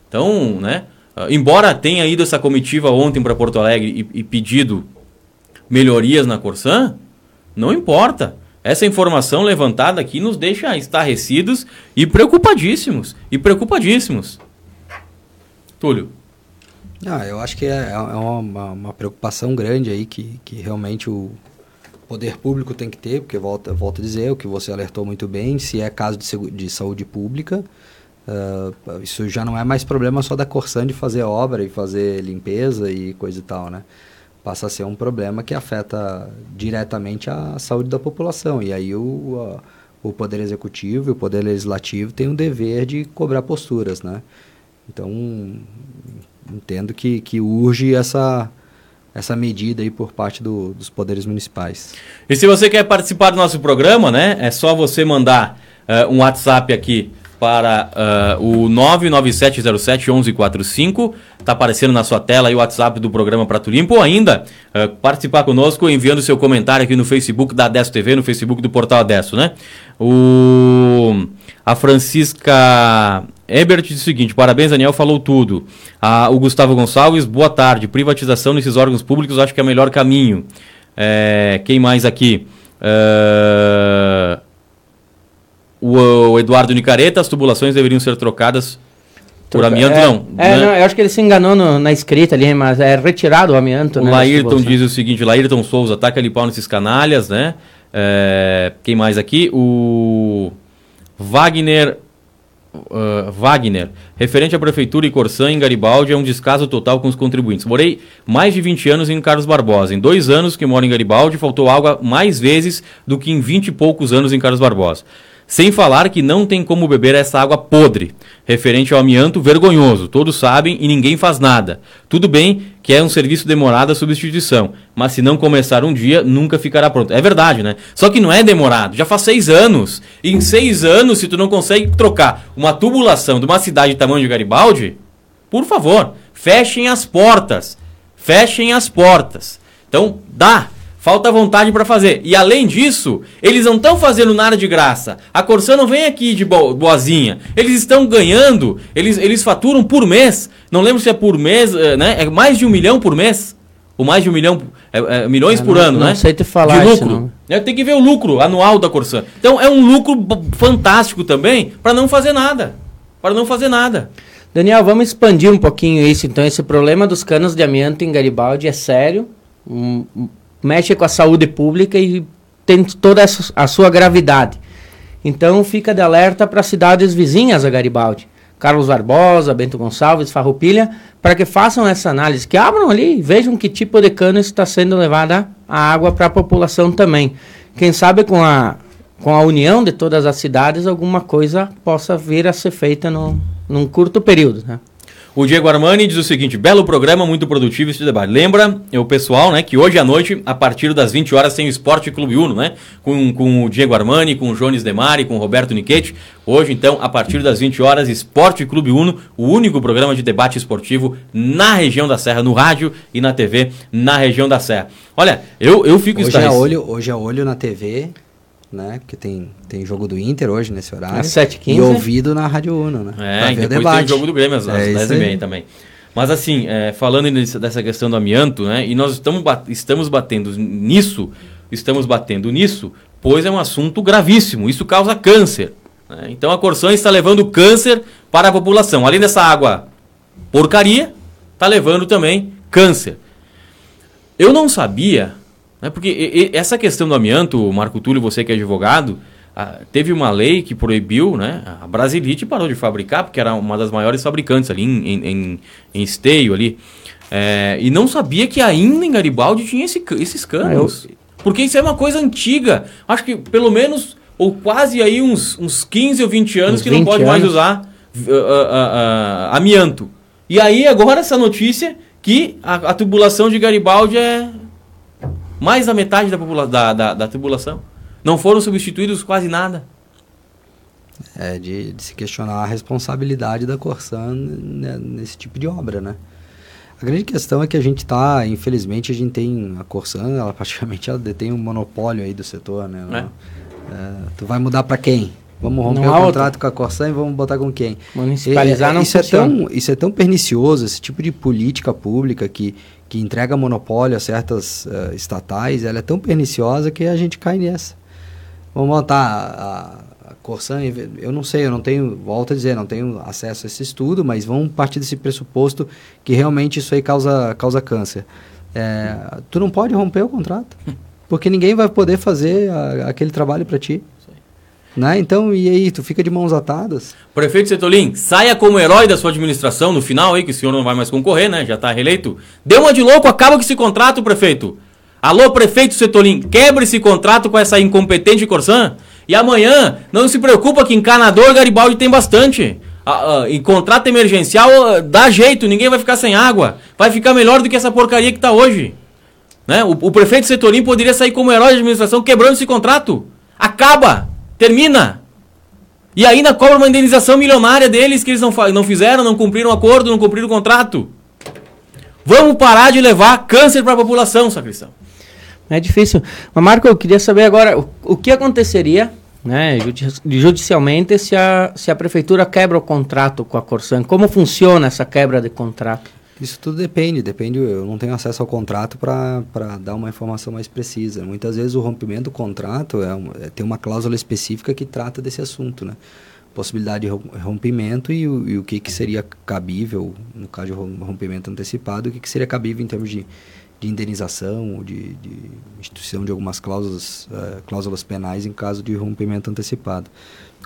Então, né, uh, embora tenha ido essa comitiva ontem para Porto Alegre e, e pedido melhorias na Corsã, não importa. Essa informação levantada aqui nos deixa estarrecidos e preocupadíssimos. E preocupadíssimos. Túlio. Ah, eu acho que é, é uma, uma, preocupação grande aí que, que realmente o poder público tem que ter, porque volta, volta a dizer o que você alertou muito bem, se é caso de, de saúde pública, uh, isso já não é mais problema só da Corsan de fazer obra e fazer limpeza e coisa e tal, né? Passa a ser um problema que afeta diretamente a saúde da população. E aí o, o Poder Executivo e o Poder Legislativo têm o dever de cobrar posturas, né? Então, entendo que, que urge essa, essa medida aí por parte do, dos poderes municipais. E se você quer participar do nosso programa, né, é só você mandar uh, um WhatsApp aqui para uh, o 997071145. Está aparecendo na sua tela aí o WhatsApp do programa Prato Limpo. Ou ainda uh, participar conosco enviando seu comentário aqui no Facebook da Adesso TV, no Facebook do Portal Adesso, né? O, a Francisca Ebert diz o seguinte: parabéns, Daniel, falou tudo. O Gustavo Gonçalves, boa tarde. Privatização nesses órgãos públicos acho que é o melhor caminho. É, quem mais aqui? Uh, o, Eduardo Nicareta, as tubulações deveriam ser trocadas por amianto, é, não. É, né? não, eu acho que ele se enganou no, na escrita ali, mas é retirado o amianto. O né, Laírton diz o seguinte: Laírton Souza, ataca ali pau nesses canalhas, né? É, quem mais aqui? O Wagner. Uh, Wagner, referente à prefeitura e Corsã em Garibaldi, é um descaso total com os contribuintes. Morei mais de 20 anos em Carlos Barbosa. Em dois anos que moro em Garibaldi, faltou água mais vezes do que em 20 e poucos anos em Carlos Barbosa. Sem falar que não tem como beber essa água podre, referente ao amianto vergonhoso. Todos sabem e ninguém faz nada. Tudo bem que é um serviço demorado a substituição, mas se não começar um dia, nunca ficará pronto. É verdade, né? Só que não é demorado, já faz seis anos. E em seis anos, se tu não consegue trocar uma tubulação de uma cidade de tamanho de Garibaldi, por favor, fechem as portas. Fechem as portas. Então, dá. Falta vontade para fazer. E além disso, eles não estão fazendo nada de graça. A Corsã não vem aqui de boazinha. Eles estão ganhando, eles, eles faturam por mês. Não lembro se é por mês, eh, né? É mais de um milhão por mês. Ou mais de um milhão, é, é, milhões Eu por não, ano, não né? sei te falar de lucro. Tem que ver o lucro anual da Corsã. Então é um lucro fantástico também para não fazer nada. Para não fazer nada. Daniel, vamos expandir um pouquinho isso. Então, esse problema dos canos de amianto em Garibaldi é sério. Um, mexe com a saúde pública e tem toda a sua gravidade. Então fica de alerta para cidades vizinhas a Garibaldi, Carlos Barbosa, Bento Gonçalves, Farroupilha, para que façam essa análise, que abram ali e vejam que tipo de cano está sendo levada a água para a população também. Quem sabe com a, com a união de todas as cidades alguma coisa possa vir a ser feita no, num curto período. Né? O Diego Armani diz o seguinte: belo programa, muito produtivo esse debate. Lembra o pessoal, né, que hoje à noite, a partir das 20 horas, tem o Esporte Clube Uno, né? Com, com o Diego Armani, com o Jones Demari, com o Roberto Niquete. Hoje, então, a partir das 20 horas, Esporte Clube Uno, o único programa de debate esportivo na região da Serra, no rádio e na TV, na região da Serra. Olha, eu, eu fico hoje é olho Hoje é olho na TV, né? Porque tem, tem jogo do Inter hoje nesse horário. Às 7 E ouvido na Rádio Uno, né? É, e depois tem jogo do Grêmio às, é 10h30 também. Mas assim, é, falando dessa questão do amianto, né? E nós estamos, estamos batendo nisso, estamos batendo nisso, pois é um assunto gravíssimo. Isso causa câncer. Né? Então a Corsã está levando câncer para a população. Além dessa água porcaria, está levando também câncer. Eu não sabia né? Porque essa questão do amianto, Marco Túlio, você que é advogado, teve uma lei que proibiu, né? A Brasilite parou de fabricar, porque era uma das maiores fabricantes ali em, em, em, em esteio ali. É, e não sabia que ainda em Garibaldi tinha esse, esses canos. Ah, eu... Porque isso é uma coisa antiga. Acho que pelo menos, ou quase aí uns, uns 15 ou 20 anos uns que não pode anos. mais usar uh, uh, uh, amianto. E aí agora essa notícia que a, a tubulação de Garibaldi é, mais da metade da, popula da, da, da tribulação. Não foram substituídos quase nada. É de, de, se questionar a responsabilidade da Corsan nesse tipo de obra, né? A grande questão é que a gente está, infelizmente, a gente tem a Corsan, ela praticamente ela detém um monopólio aí do setor, né? É. É, tu vai mudar para quem? Vamos romper Não o contrato com a Corsan e vamos botar com quem? Municipalizar e, não isso funciona. é tão Isso é tão pernicioso, esse tipo de política pública que que entrega monopólio a certas uh, estatais, ela é tão perniciosa que a gente cai nessa. Vamos montar a, a Corsan, eu não sei, eu não tenho, volto a dizer, não tenho acesso a esse estudo, mas vamos partir desse pressuposto que realmente isso aí causa, causa câncer. É, tu não pode romper o contrato, porque ninguém vai poder fazer a, aquele trabalho para ti. Né? Então, e aí, tu fica de mãos atadas? Prefeito Setolim, saia como herói da sua administração no final aí, que o senhor não vai mais concorrer, né? Já está reeleito. Dê uma de louco, acaba com esse contrato, prefeito. Alô, prefeito Setolim, quebre esse contrato com essa incompetente Corsã. E amanhã, não se preocupa que encanador Garibaldi tem bastante. Ah, ah, em contrato emergencial, ah, dá jeito, ninguém vai ficar sem água. Vai ficar melhor do que essa porcaria que está hoje. Né? O, o prefeito Setolim poderia sair como herói da administração quebrando esse contrato. Acaba! Termina! E ainda cobra uma indenização milionária deles que eles não, não fizeram, não cumpriram o acordo, não cumpriram o contrato. Vamos parar de levar câncer para a população, sacristão. É difícil. Mas, Marco, eu queria saber agora o, o que aconteceria né, judicialmente se a, se a prefeitura quebra o contrato com a Corsan. Como funciona essa quebra de contrato? Isso tudo depende, depende, eu não tenho acesso ao contrato para dar uma informação mais precisa. Muitas vezes o rompimento do contrato é, é tem uma cláusula específica que trata desse assunto, né? Possibilidade de rompimento e o, e o que, que seria cabível, no caso de rompimento antecipado, o que, que seria cabível em termos de, de indenização ou de, de instituição de algumas cláusulas, uh, cláusulas penais em caso de rompimento antecipado.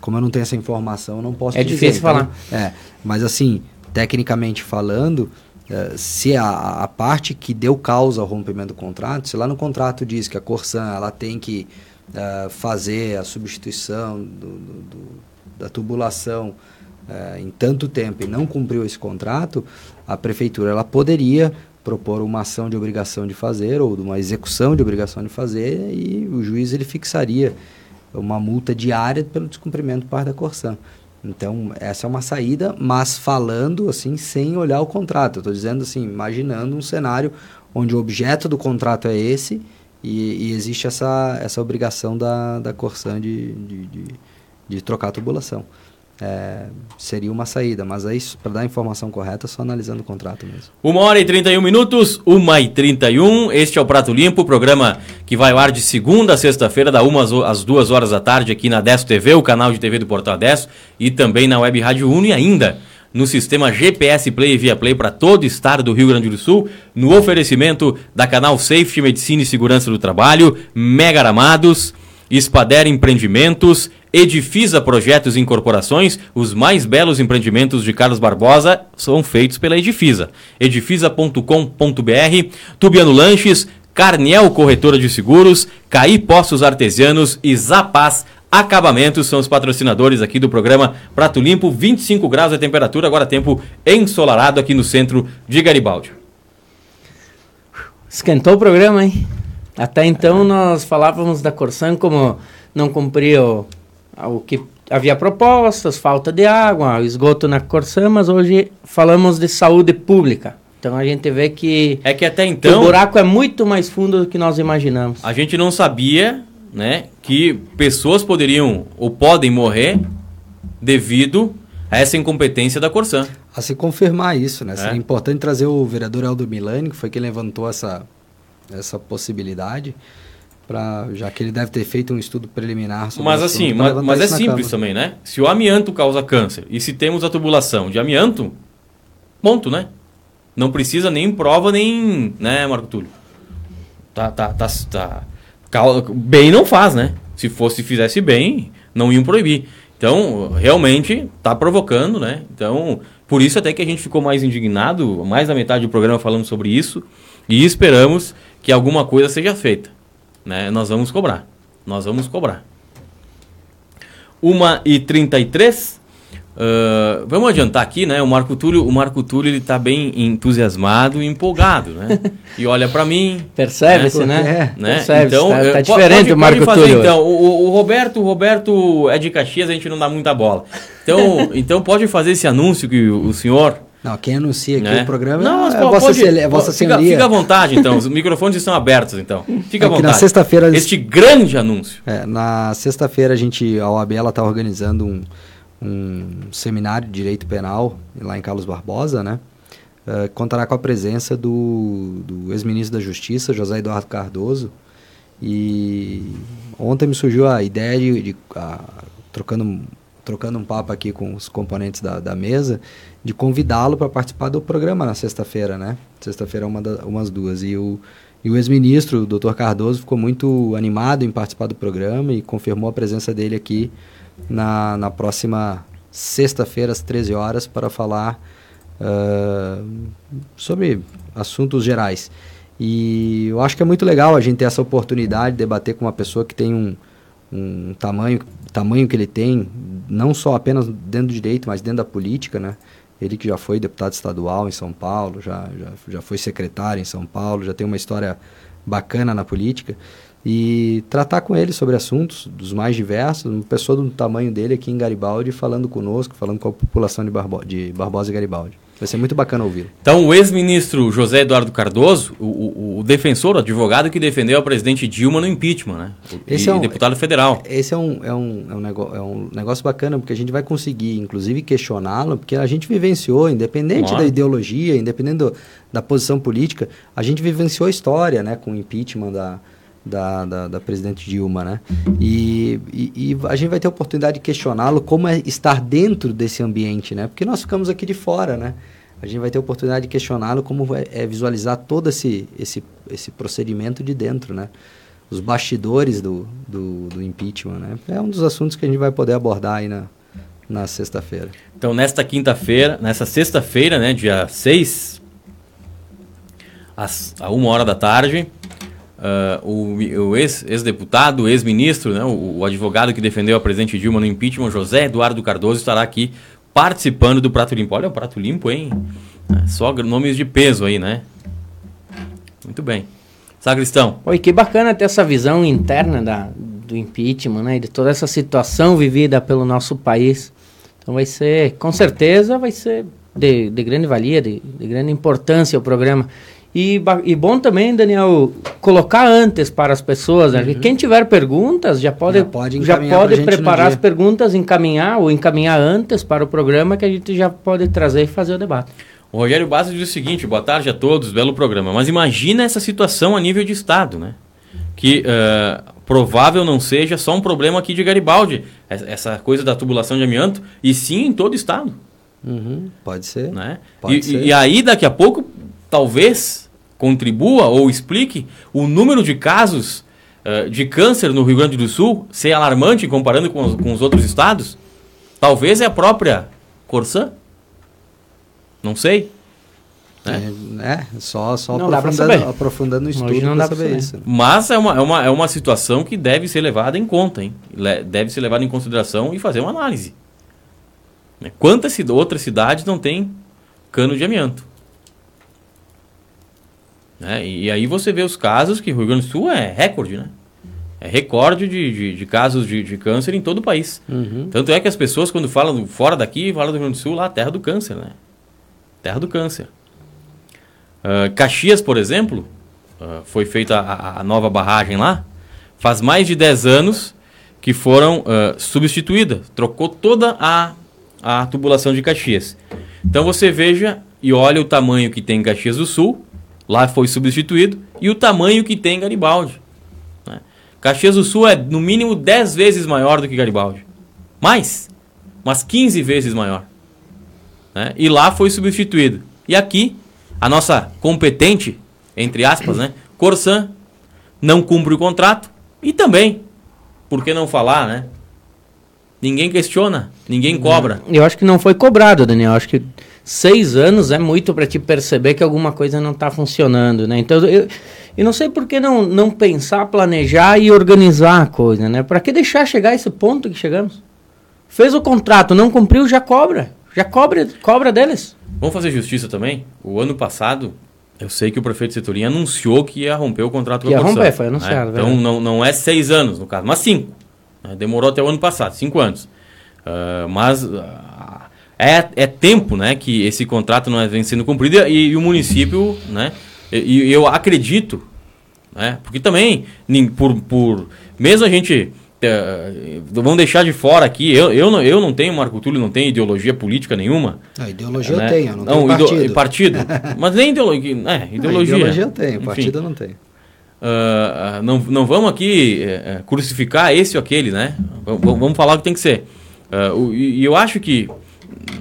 Como eu não tenho essa informação, eu não posso É dizer, difícil então, falar. É, mas assim, tecnicamente falando, Uh, se a, a, parte que deu causa ao rompimento do contrato, se lá no contrato diz que a Corsan ela tem que uh, fazer a substituição do, do, do, da tubulação uh, em tanto tempo e não cumpriu esse contrato, a prefeitura ela poderia propor uma ação de obrigação de fazer ou uma execução de obrigação de fazer e o juiz ele fixaria uma multa diária pelo descumprimento por parte da Corsan. Então, essa é uma saída, mas falando assim, sem olhar o contrato. Estou dizendo assim, imaginando um cenário onde o objeto do contrato é esse e, e existe essa, essa obrigação da, da Corsan de, de, de, de trocar a tubulação é, seria uma saída, mas aí para dar a informação correta, só analisando o contrato mesmo. Uma hora e 31 minutos, uma e 31. Este é o Prato Limpo, programa que vai ao ar de segunda a sexta-feira, da uma às duas horas da tarde, aqui na Desto TV, o canal de TV do Portal Adesso, e também na Web Rádio Uno e ainda no sistema GPS Play e Via Play para todo o estado do Rio Grande do Sul, no oferecimento da canal Safety Medicina e Segurança do Trabalho, Mega Aramados, Espader Empreendimentos, Edifisa Projetos e Incorporações, os mais belos empreendimentos de Carlos Barbosa são feitos pela Edifisa. Edifisa.com.br, Tubiano Lanches, Carniel Corretora de Seguros, Caí Postos Artesianos e Zapaz Acabamentos são os patrocinadores aqui do programa Prato Limpo, 25 graus a temperatura, agora tempo ensolarado aqui no centro de Garibaldi. Esquentou o programa, hein? Até então nós falávamos da Corsan como não cumpria o, que havia propostas, falta de água, esgoto na Corsã, mas hoje falamos de saúde pública. Então a gente vê que, é que até então o buraco é muito mais fundo do que nós imaginamos. A gente não sabia, né, que pessoas poderiam ou podem morrer devido a essa incompetência da Corsã. A se confirmar isso, né? É. é importante trazer o vereador Aldo Milani, que foi quem levantou essa essa possibilidade Pra, já que ele deve ter feito um estudo preliminar sobre Mas assim, mas, mas é simples também, né? Se o amianto causa câncer e se temos a tubulação de amianto, ponto, né? Não precisa nem prova, nem. né, Marco Túlio? Tá, tá, tá, tá. Bem não faz, né? Se fosse, fizesse bem, não iam proibir. Então, realmente, tá provocando, né? Então, por isso até que a gente ficou mais indignado, mais da metade do programa falando sobre isso, e esperamos que alguma coisa seja feita né? Nós vamos cobrar. Nós vamos cobrar. 1h33. Uh, vamos adiantar aqui, né? O Marco Túlio, o Marco Túlio ele tá bem entusiasmado e empolgado, né? E olha para mim. Percebe-se, né? É, né? Percebe então, tá, tá diferente pode, o Marco fazer, Túlio. Então, o, o, Roberto, o Roberto é de Caxias, a gente não dá muita bola. Então, então pode fazer esse anúncio que o, o senhor não, quem anuncia aqui né? o programa não, é, a vossa, pode, é vossa fica, Senhoria. Fica à vontade, então. Os microfones estão abertos, então. Fica à vontade. Na sexta-feira... Este grande anúncio. É, na sexta-feira, a gente, a OAB, está organizando um, um seminário de Direito Penal lá em Carlos Barbosa, né? Uh, contará com a presença do, do ex-ministro da Justiça, José Eduardo Cardoso. E ontem me surgiu a ideia de, de a, trocando trocando um papo aqui com os componentes da, da mesa, de convidá-lo para participar do programa na sexta-feira, né? Sexta-feira é uma da, umas duas. E o, e o ex-ministro, o doutor Cardoso, ficou muito animado em participar do programa e confirmou a presença dele aqui na, na próxima sexta-feira, às 13 horas, para falar uh, sobre assuntos gerais. E eu acho que é muito legal a gente ter essa oportunidade de debater com uma pessoa que tem um, um tamanho, tamanho que ele tem, não só apenas dentro do direito, mas dentro da política, né? Ele que já foi deputado estadual em São Paulo, já, já, já foi secretário em São Paulo, já tem uma história bacana na política. e tratar com ele sobre assuntos dos mais diversos, uma pessoa do tamanho dele aqui em Garibaldi falando conosco, falando com a população de, Barbo de Barbosa e Garibaldi. Vai ser muito bacana ouvi-lo. Então, o ex-ministro José Eduardo Cardoso, o, o, o, defensor, o advogado que defendeu a presidente Dilma no impeachment, né? Esse e, é um, deputado federal. Esse é um, é, um, é, um negócio, é um negócio bacana, porque a gente vai conseguir, inclusive, questioná-lo, porque a gente vivenciou, independente da ideologia, independente do, da posição política, a gente vivenciou a história, né? Com o impeachment da, da, da, da, presidente Dilma, né? E, e, e, a gente vai ter a oportunidade de questioná-lo como é estar dentro desse ambiente, né? Porque nós ficamos aqui de fora, né? A gente vai ter a oportunidade de questioná-lo como é, é, visualizar todo esse, esse, esse procedimento de dentro, né? Os bastidores do, do, do impeachment, né? É um dos assuntos que a gente vai poder abordar aí na, na sexta-feira. Então, nesta quinta-feira, nessa sexta-feira, né, dia 6, às, a uma hora da tarde, Uh, o, o ex-deputado, ex ex-ministro, né, o, o, advogado que defendeu a presidente Dilma no impeachment, José Eduardo Cardoso, estará aqui participando do Prato Limpo. Olha o Prato Limpo, hein? É, só nomes de peso aí, né? Muito bem. Sacristão. Oi, que bacana ter essa visão interna da, do impeachment, né? De toda essa situação vivida pelo nosso país. Então vai ser, com certeza, vai ser de, de grande valia, de, de grande importância o programa. E, e bom também, Daniel, colocar antes para as pessoas. Né? Uhum. Quem tiver perguntas já pode, já pode, já pode preparar as perguntas, encaminhar ou encaminhar antes para o programa que a gente já pode trazer e fazer o debate. O Rogério Bastos diz o seguinte: boa tarde a todos, belo programa. Mas imagina essa situação a nível de Estado, né? Que uh, provável não seja só um problema aqui de Garibaldi, essa coisa da tubulação de amianto, e sim em todo o Estado. Uhum, pode ser. Né? Pode e, ser. e aí, daqui a pouco, talvez contribua ou explique o número de casos uh, de câncer no Rio Grande do Sul ser alarmante comparando com os, com os outros estados? Talvez é a própria Corsã? Não sei. Né? É, é, só, só aprofundando, aprofundando o estudo não dá para saber isso. Né? Mas é uma, é, uma, é uma situação que deve ser levada em conta, hein? deve ser levada em consideração e fazer uma análise. Né? Quantas outras cidades não têm cano de amianto? Né? E aí você vê os casos que o Rio Grande do Sul é recorde, né? É recorde de, de, de casos de, de, câncer em todo o país. Uhum. Tanto é que as pessoas, quando falam fora daqui, falam do Rio Grande do Sul, lá, terra do câncer, né? Terra do câncer. Uh, Caxias, por exemplo, uh, foi feita a, a, nova barragem lá, faz mais de 10 anos que foram uh, substituídas. Trocou toda a, a tubulação de Caxias. Então você veja e olha o tamanho que tem Caxias do Sul Lá foi substituído. E o tamanho que tem Garibaldi. Né? Caxias do Sul é no mínimo 10 vezes maior do que Garibaldi. Mais. Umas 15 vezes maior. Né? E lá foi substituído. E aqui, a nossa competente, entre aspas, né? Corsan não cumpre o contrato. E também, por que não falar, né? Ninguém questiona, ninguém cobra. Eu acho que não foi cobrado, Daniel. Eu acho que seis anos é muito para te perceber que alguma coisa não está funcionando, né? Então, eu, eu não sei por que não, não pensar, planejar e organizar a coisa, né? Para que deixar chegar a esse ponto que chegamos? Fez o contrato, não cumpriu, já cobra. Já cobra, cobra deles. Vamos fazer justiça também? O ano passado, eu sei que o prefeito Setorim anunciou que ia romper o contrato com a Ia romper, foi anunciado. Né? Então, não, não é seis anos, no caso, mas cinco. Né? Demorou até o ano passado, cinco anos. Uh, mas... Uh, é, é tempo né, que esse contrato não é, vem sendo cumprido e, e o município, né, e, e, eu acredito, né, porque também, por, por mesmo a gente, uh, vamos deixar de fora aqui, eu, eu, não, eu não tenho, Marco Túlio, não tenho ideologia política nenhuma. A ideologia né? eu tenho, não, não tenho partido. partido. Mas nem ideologia, é, ideologia. Não, ideologia eu tenho, partido eu não tenho. Uh, não, não vamos aqui uh, crucificar esse ou aquele, né? Vamos, vamos falar o que tem que ser. Uh, e eu acho que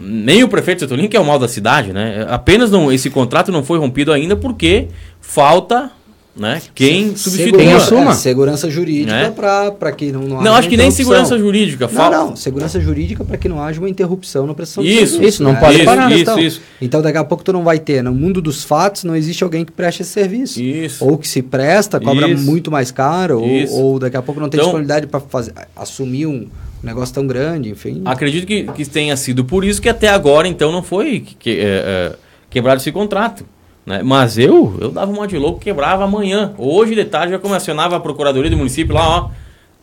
nem o prefeito Setulin, que é o mal da cidade, né? Apenas não, esse contrato não foi rompido ainda porque falta né? Quem substitui segurança, é, segurança jurídica né? para que não, não Não, acho que nem segurança jurídica. Não, não, segurança jurídica para que não haja uma interrupção na prestação isso, serviço. Isso, não né? pode isso, parar. Isso, então, isso. então daqui a pouco tu não vai ter, no mundo dos fatos não existe alguém que preste esse serviço. Isso. Ou que se presta, cobra isso. muito mais caro, ou, ou, daqui a pouco não tem então, disponibilidade para assumir um um negócio tão grande, enfim. Acredito que, que tenha sido por isso que até agora, então, não foi que, é, é, quebrado esse contrato. Né? Mas eu, eu dava uma de louco, quebrava amanhã. Hoje de tarde já comissionava a Procuradoria do município lá, ó.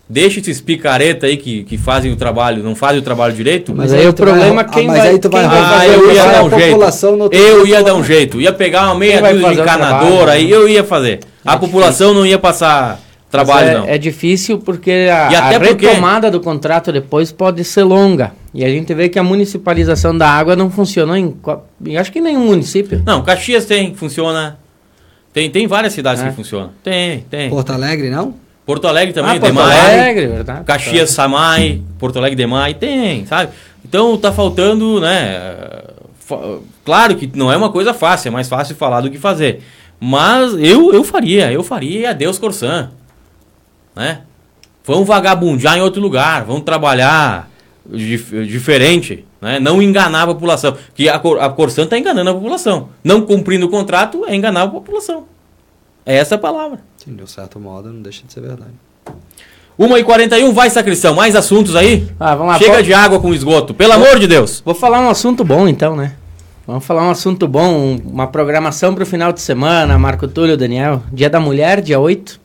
Deixa esses picareta aí que, que fazem o trabalho, não fazem o trabalho direito. Mas, aí, o problema é quem mas vai, aí tu vai, quem vai Ah, fazer eu o ia dar a um jeito. população no outro Eu ia dar um jeito. Ia pegar uma meia Quem dúzia de fazer encanador trabalho, aí, né? eu ia fazer. A É população não ia passar trabalho, é, não. é difícil porque a, E até a porque- retomada do contrato depois pode ser longa. E a gente vê que a municipalização da água não funcionou em, em acho que em nenhum município. Não, Caxias tem, funciona. Tem, tem várias cidades É. que funcionam. Tem, tem. Porto Alegre, não? Porto Alegre também, ah, Porto Demai. Alegre, verdade. Caxias, Samai, Porto Alegre, Demai, tem, sabe? Então tá faltando, né? Claro que não é uma coisa fácil, é mais fácil falar do que fazer. Mas eu, eu faria, eu faria e adeus Corsan. Né? Vamos vagabundear em outro lugar, vamos trabalhar dif- diferente, né? Não enganar a população. Que a, Cor- a Corsan está enganando a população. Não cumprindo o contrato é enganar a população. É essa a palavra. Sim, de um certo modo, não deixa de ser verdade. 1h41, vai sacristão. Mais assuntos aí? Ah, vamos lá. Chega pô- de água com esgoto, pelo amor de Deus. Vou falar um assunto bom então, né? Vamos falar um assunto bom, um- uma programação para o final de semana, Marco Túlio, Daniel. Dia da Mulher, dia 8.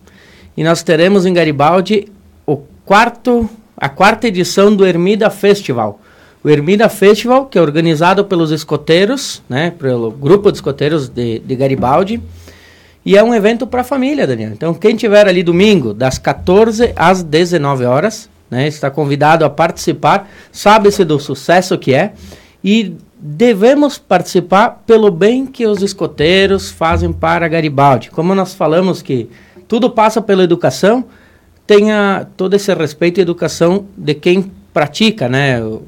E nós teremos em Garibaldi o quarto, a quarta edição do Ermida Festival. O Ermida Festival, que é organizado pelos escoteiros, né? Pelo grupo de escoteiros de, de Garibaldi. E é um evento para a família, Daniel. Então, quem tiver ali domingo, das 14 às 19 horas, né, está convidado a participar. Sabe-se do sucesso que é. E devemos participar pelo bem que os escoteiros fazem para Garibaldi. Como nós falamos que tudo passa pela educação, tenha todo esse respeito e educação de quem pratica, né? O,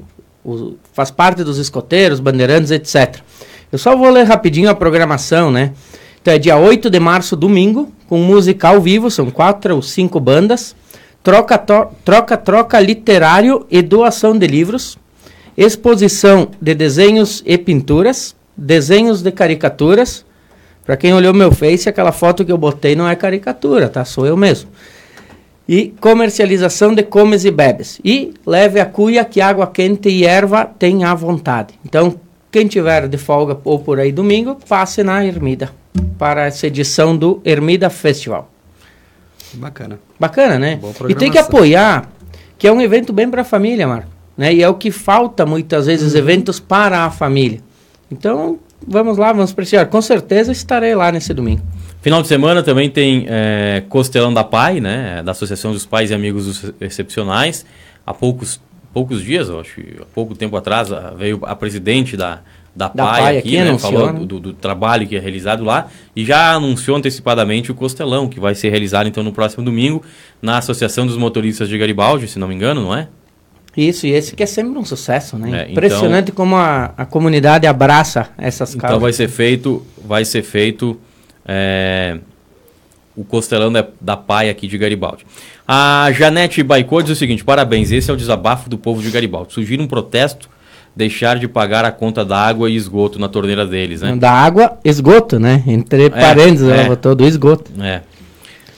o- faz parte dos escoteiros, bandeirantes, etc. Eu só vou ler rapidinho a programação, né? Então é dia 8 de março, domingo, com música ao vivo, são quatro ou cinco bandas. Troca, troca, troca literário e doação de livros. Exposição de desenhos e pinturas. Desenhos de caricaturas. Para quem olhou meu Face, aquela foto que eu botei não é caricatura, tá? Sou eu mesmo. E comercialização de comes e bebes. E leve a cuia que água quente e erva tem à vontade. Então, quem tiver de folga ou por aí domingo, passe na Ermida para essa edição do Ermida Festival. Bacana. Bacana, né? E tem que apoiar, que é um evento bem para a família, Marco. Né? E é o que falta muitas vezes, eventos para a família. Então, vamos lá, vamos prestigiar. Com certeza estarei lá nesse domingo. Final de semana também tem é, Costelão da Pai, né? Da Associação dos Pais e Amigos dos Excepcionais. Há poucos, poucos dias, acho, há pouco tempo atrás, veio a presidente da, da, Da PAI, PAI aqui, aqui né? anunciou, Falou né? do, do trabalho que é realizado lá e já anunciou antecipadamente o Costelão, que vai ser realizado então no próximo domingo na Associação dos Motoristas de Garibaldi, se não me engano, não é? Isso, e esse que é sempre um sucesso, né? É, então- Impressionante como a, a comunidade abraça essas Então causas. vai ser feito, vai ser feito é, o costelão da, da Pai aqui de Garibaldi. A Janete Baicô diz o seguinte: parabéns, esse é o desabafo do povo de Garibaldi. Surgir um protesto, deixar de pagar a conta da água e esgoto na torneira deles, né? Da água, esgoto, né? Entre parênteses, é. ela botou do esgoto. É.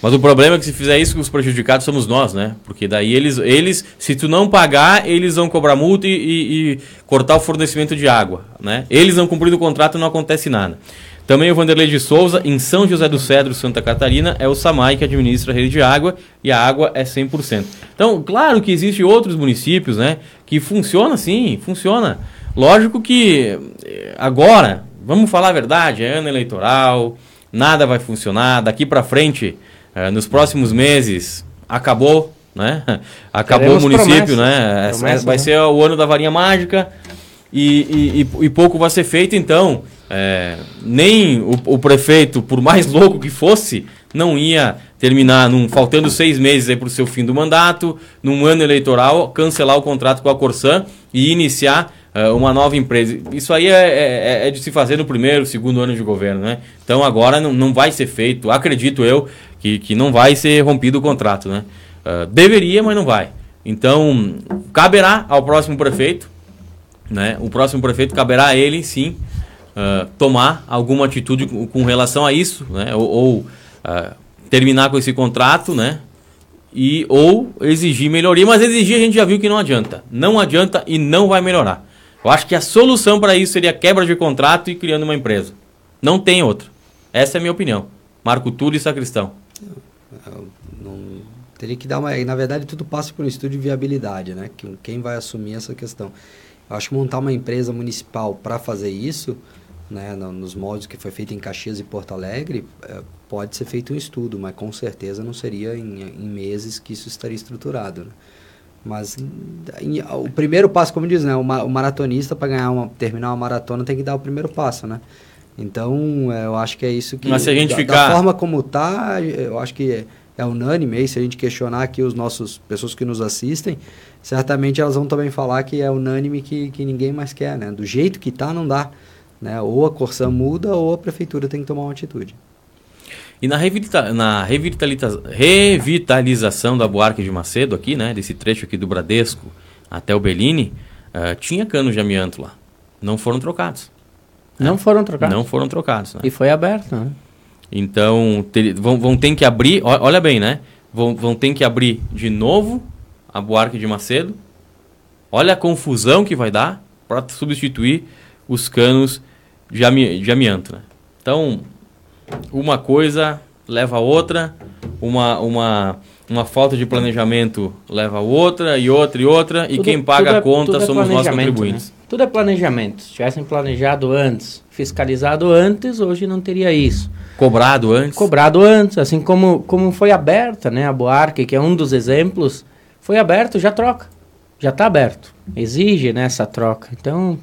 Mas o problema é que se fizer isso, os prejudicados somos nós, né? Porque daí eles, eles se tu não pagar, eles vão cobrar multa e, e- e cortar o fornecimento de água, né? Eles não cumprindo o contrato, não acontece nada. Também o Vanderlei de Souza, em São José do Cedro, Santa Catarina, é o SAMAI que administra a rede de água e a água é 100%. Então, claro que existem outros municípios, né? Que funciona sim, funciona. Lógico que eh, agora, vamos falar a verdade, é ano eleitoral, nada vai funcionar, daqui para frente, eh, nos próximos meses, acabou, né? Acabou Teremos o município, promessas. né? Essa- Promessas, vai né? ser o ano da varinha mágica e, e- e- pouco vai ser feito, então é, nem o, o prefeito, por mais louco que fosse, não ia terminar, num, faltando seis meses para o seu fim do mandato, num ano eleitoral, cancelar o contrato com a Corsan e iniciar é, uma nova empresa. Isso aí é, é- é de se fazer no primeiro, segundo ano de governo, né? Então agora não, não vai ser feito, acredito eu, que, que não vai ser rompido o contrato, né? É, deveria, mas não vai. Então, caberá ao próximo prefeito né? O próximo prefeito caberá a ele, sim, ah, tomar alguma atitude com, com relação a isso, né? Ou, ou, ah, terminar com esse contrato, né? E ou exigir melhoria, mas exigir a gente já viu que não adianta. Não adianta e não vai melhorar. Eu acho que a solução para isso seria quebra de contrato e criando uma empresa. Não tem outra. Essa é a minha opinião. Marco Túlio e Sacristão. Não, teria que dar uma. Na verdade, tudo passa por um estudo de viabilidade, né? Quem vai assumir essa questão. Eu acho que montar uma empresa municipal para fazer isso, né, nos moldes que foi feito em Caxias e Porto Alegre, é, pode ser feito um estudo, mas com certeza não seria em, em meses que isso estaria estruturado. Né? Mas em, o primeiro passo, como diz, né, o, o maratonista para ganhar uma, terminar uma maratona tem que dar o primeiro passo, né? Então, é, eu acho que é isso que. Mas se a gente da, ficar. Da forma como está, eu acho que é, é unânime se a gente questionar aqui os nossos pessoas que nos assistem, certamente elas vão também falar que é unânime que, que ninguém mais quer, né? Do jeito que está, não dá. Né? Ou a Corsã muda ou a prefeitura tem que tomar uma atitude. E na, revitaliza na revitaliza revitalização da Buarque de Macedo aqui, né? Desse trecho aqui do Bradesco até o Bellini, uh, tinha canos de amianto lá. Não foram trocados. Não foram trocados? Não foram trocados. Né? E foi aberto, né? Então, ter, vão, vão ter que abrir, olha bem, né? Vão, vão ter que abrir de novo a Buarque de Macedo. Olha a confusão que vai dar para substituir os canos de, ami, de amianto, né? Então, uma coisa leva a outra, uma, uma, uma falta de planejamento leva a outra, e outra, e outra, tudo, e quem paga a é, conta é somos nós contribuintes. Né? Tudo é planejamento. Se tivessem planejado antes, fiscalizado antes, hoje não teria isso. Cobrado antes? Cobrado antes, assim como, como foi aberta né, a Boarque, que é um dos exemplos, foi aberto, já troca. Já está aberto. Exige né, essa troca. Então,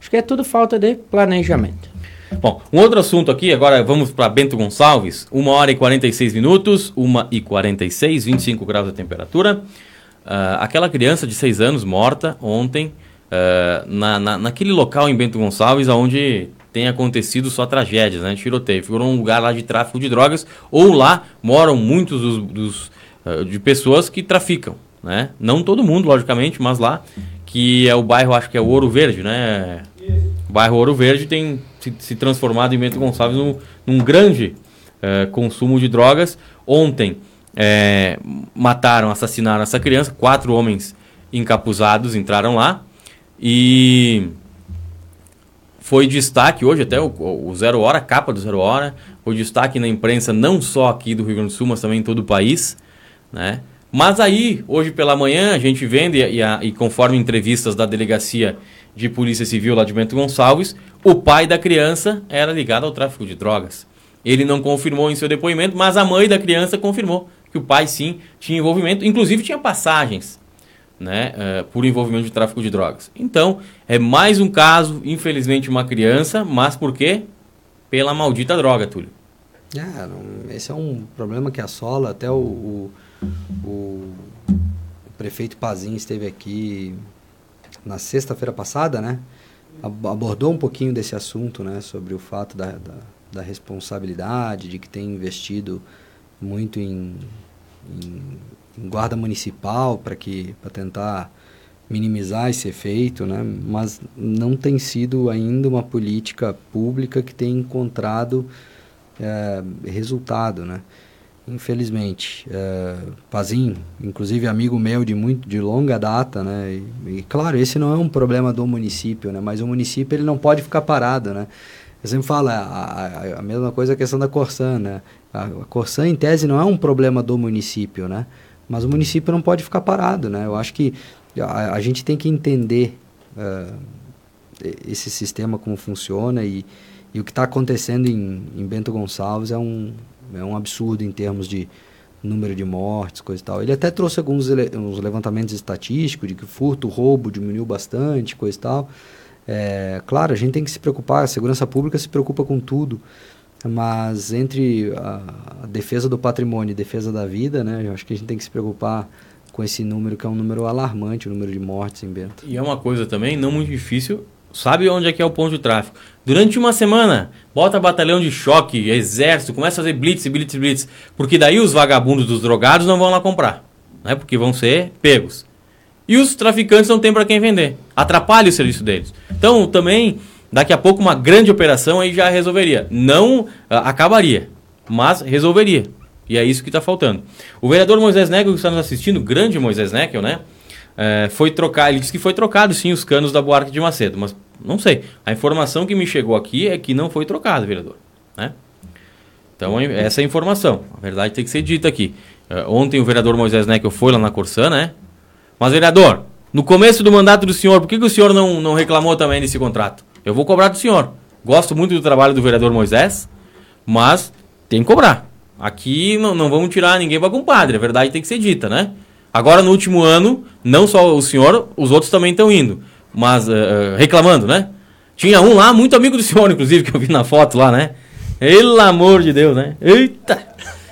acho que é tudo falta de planejamento. Bom, um outro assunto aqui, agora vamos para Bento Gonçalves. 1 hora e 46 minutos, 1 e 46, 25 graus de temperatura. Uh, aquela criança de 6 anos morta ontem uh, na, na, naquele local em Bento Gonçalves onde tem acontecido só tragédias, né? Tiroteio. Ficou um lugar lá de tráfico de drogas ou lá moram muitos dos, dos uh, de pessoas que traficam, né? Não todo mundo, logicamente, mas lá que é o bairro, acho que é o Ouro Verde, né? O bairro Ouro Verde tem se, se transformado em Bento Gonçalves num, num grande uh, consumo de drogas. Ontem é, mataram, assassinaram essa criança, quatro homens encapuzados entraram lá e foi destaque hoje, até o, o, Zero Hora, a capa do Zero Hora, foi destaque na imprensa não só aqui do Rio Grande do Sul, mas também em todo o país, né? Mas aí, hoje pela manhã, a gente vendo, e, e, e conforme entrevistas da delegacia de Polícia Civil lá de Bento Gonçalves, o pai da criança era ligado ao tráfico de drogas. Ele não confirmou em seu depoimento, mas a mãe da criança confirmou que o pai sim tinha envolvimento, inclusive tinha passagens né, uh, por envolvimento de tráfico de drogas. Então, é mais um caso, infelizmente, uma criança, mas por quê? Pela maldita droga, Túlio. É, não, esse é um problema que assola. Até o, o, o, prefeito Pazin esteve aqui na sexta-feira passada, né? Abordou um pouquinho desse assunto, né? Sobre o fato da, da, da responsabilidade, de que tem investido muito em em guarda municipal para que para tentar minimizar esse efeito, né? Mas não tem sido ainda uma política pública que tenha encontrado é, resultado, né? Infelizmente, é, inclusive amigo meu de muito de longa data, né? E, e, claro, esse não é um problema do município, né? Mas o município ele não pode ficar parado, né? Eu sempre falo a, a, a mesma coisa a questão da Corsan, né? A, a Corsan, em tese, não é um problema do município, né? Mas o município não pode ficar parado, né? Eu acho que a, a gente tem que entender uh, esse sistema como funciona e, e o que está acontecendo em, em, Bento Gonçalves é um, é um absurdo em termos de número de mortes, coisa e tal. Ele até trouxe alguns uns levantamentos estatísticos de que furto, roubo diminuiu bastante, coisa e tal. É, claro, a gente tem que se preocupar, a segurança pública se preocupa com tudo, mas entre a, a, defesa do patrimônio e defesa da vida, né, eu acho que a gente tem que se preocupar com esse número que é um número alarmante, o número de mortes em Bento. E é uma coisa também não muito difícil. Sabe onde é que é o ponto de tráfico? Durante uma semana, bota batalhão de choque, exército, começa a fazer blitz, blitz, blitz, porque daí os vagabundos dos drogados não vão lá comprar, né? Porque vão ser pegos. E os traficantes não têm para quem vender. Atrapalha o serviço deles. Então, também Daqui a pouco uma grande operação aí já resolveria. Não uh, acabaria, mas resolveria. E é isso que está faltando. O vereador Moisés Neckel, que está nos assistindo, grande Moisés Neckel, né? É, foi trocar, ele disse que foi trocado sim os canos da Buarque de Macedo, mas não sei. A informação que me chegou aqui é que não foi trocado, vereador. Né? Então, essa é a informação. A verdade tem que ser dita aqui. Uh, ontem o vereador Moisés Neckel foi lá na Corsã, né? Mas, vereador, no começo do mandato do senhor, por que, que o senhor não, não reclamou também desse contrato? Eu vou cobrar do senhor. Gosto muito do trabalho do vereador Moisés, mas tem que cobrar. Aqui não, não vamos tirar ninguém para compadre, a verdade tem que ser dita, né? Agora, no último ano, não só o senhor, os outros também estão indo, mas uh, reclamando, né? Tinha um lá, muito amigo do senhor, inclusive, que eu vi na foto lá, né? Pelo amor de Deus, né? Eita!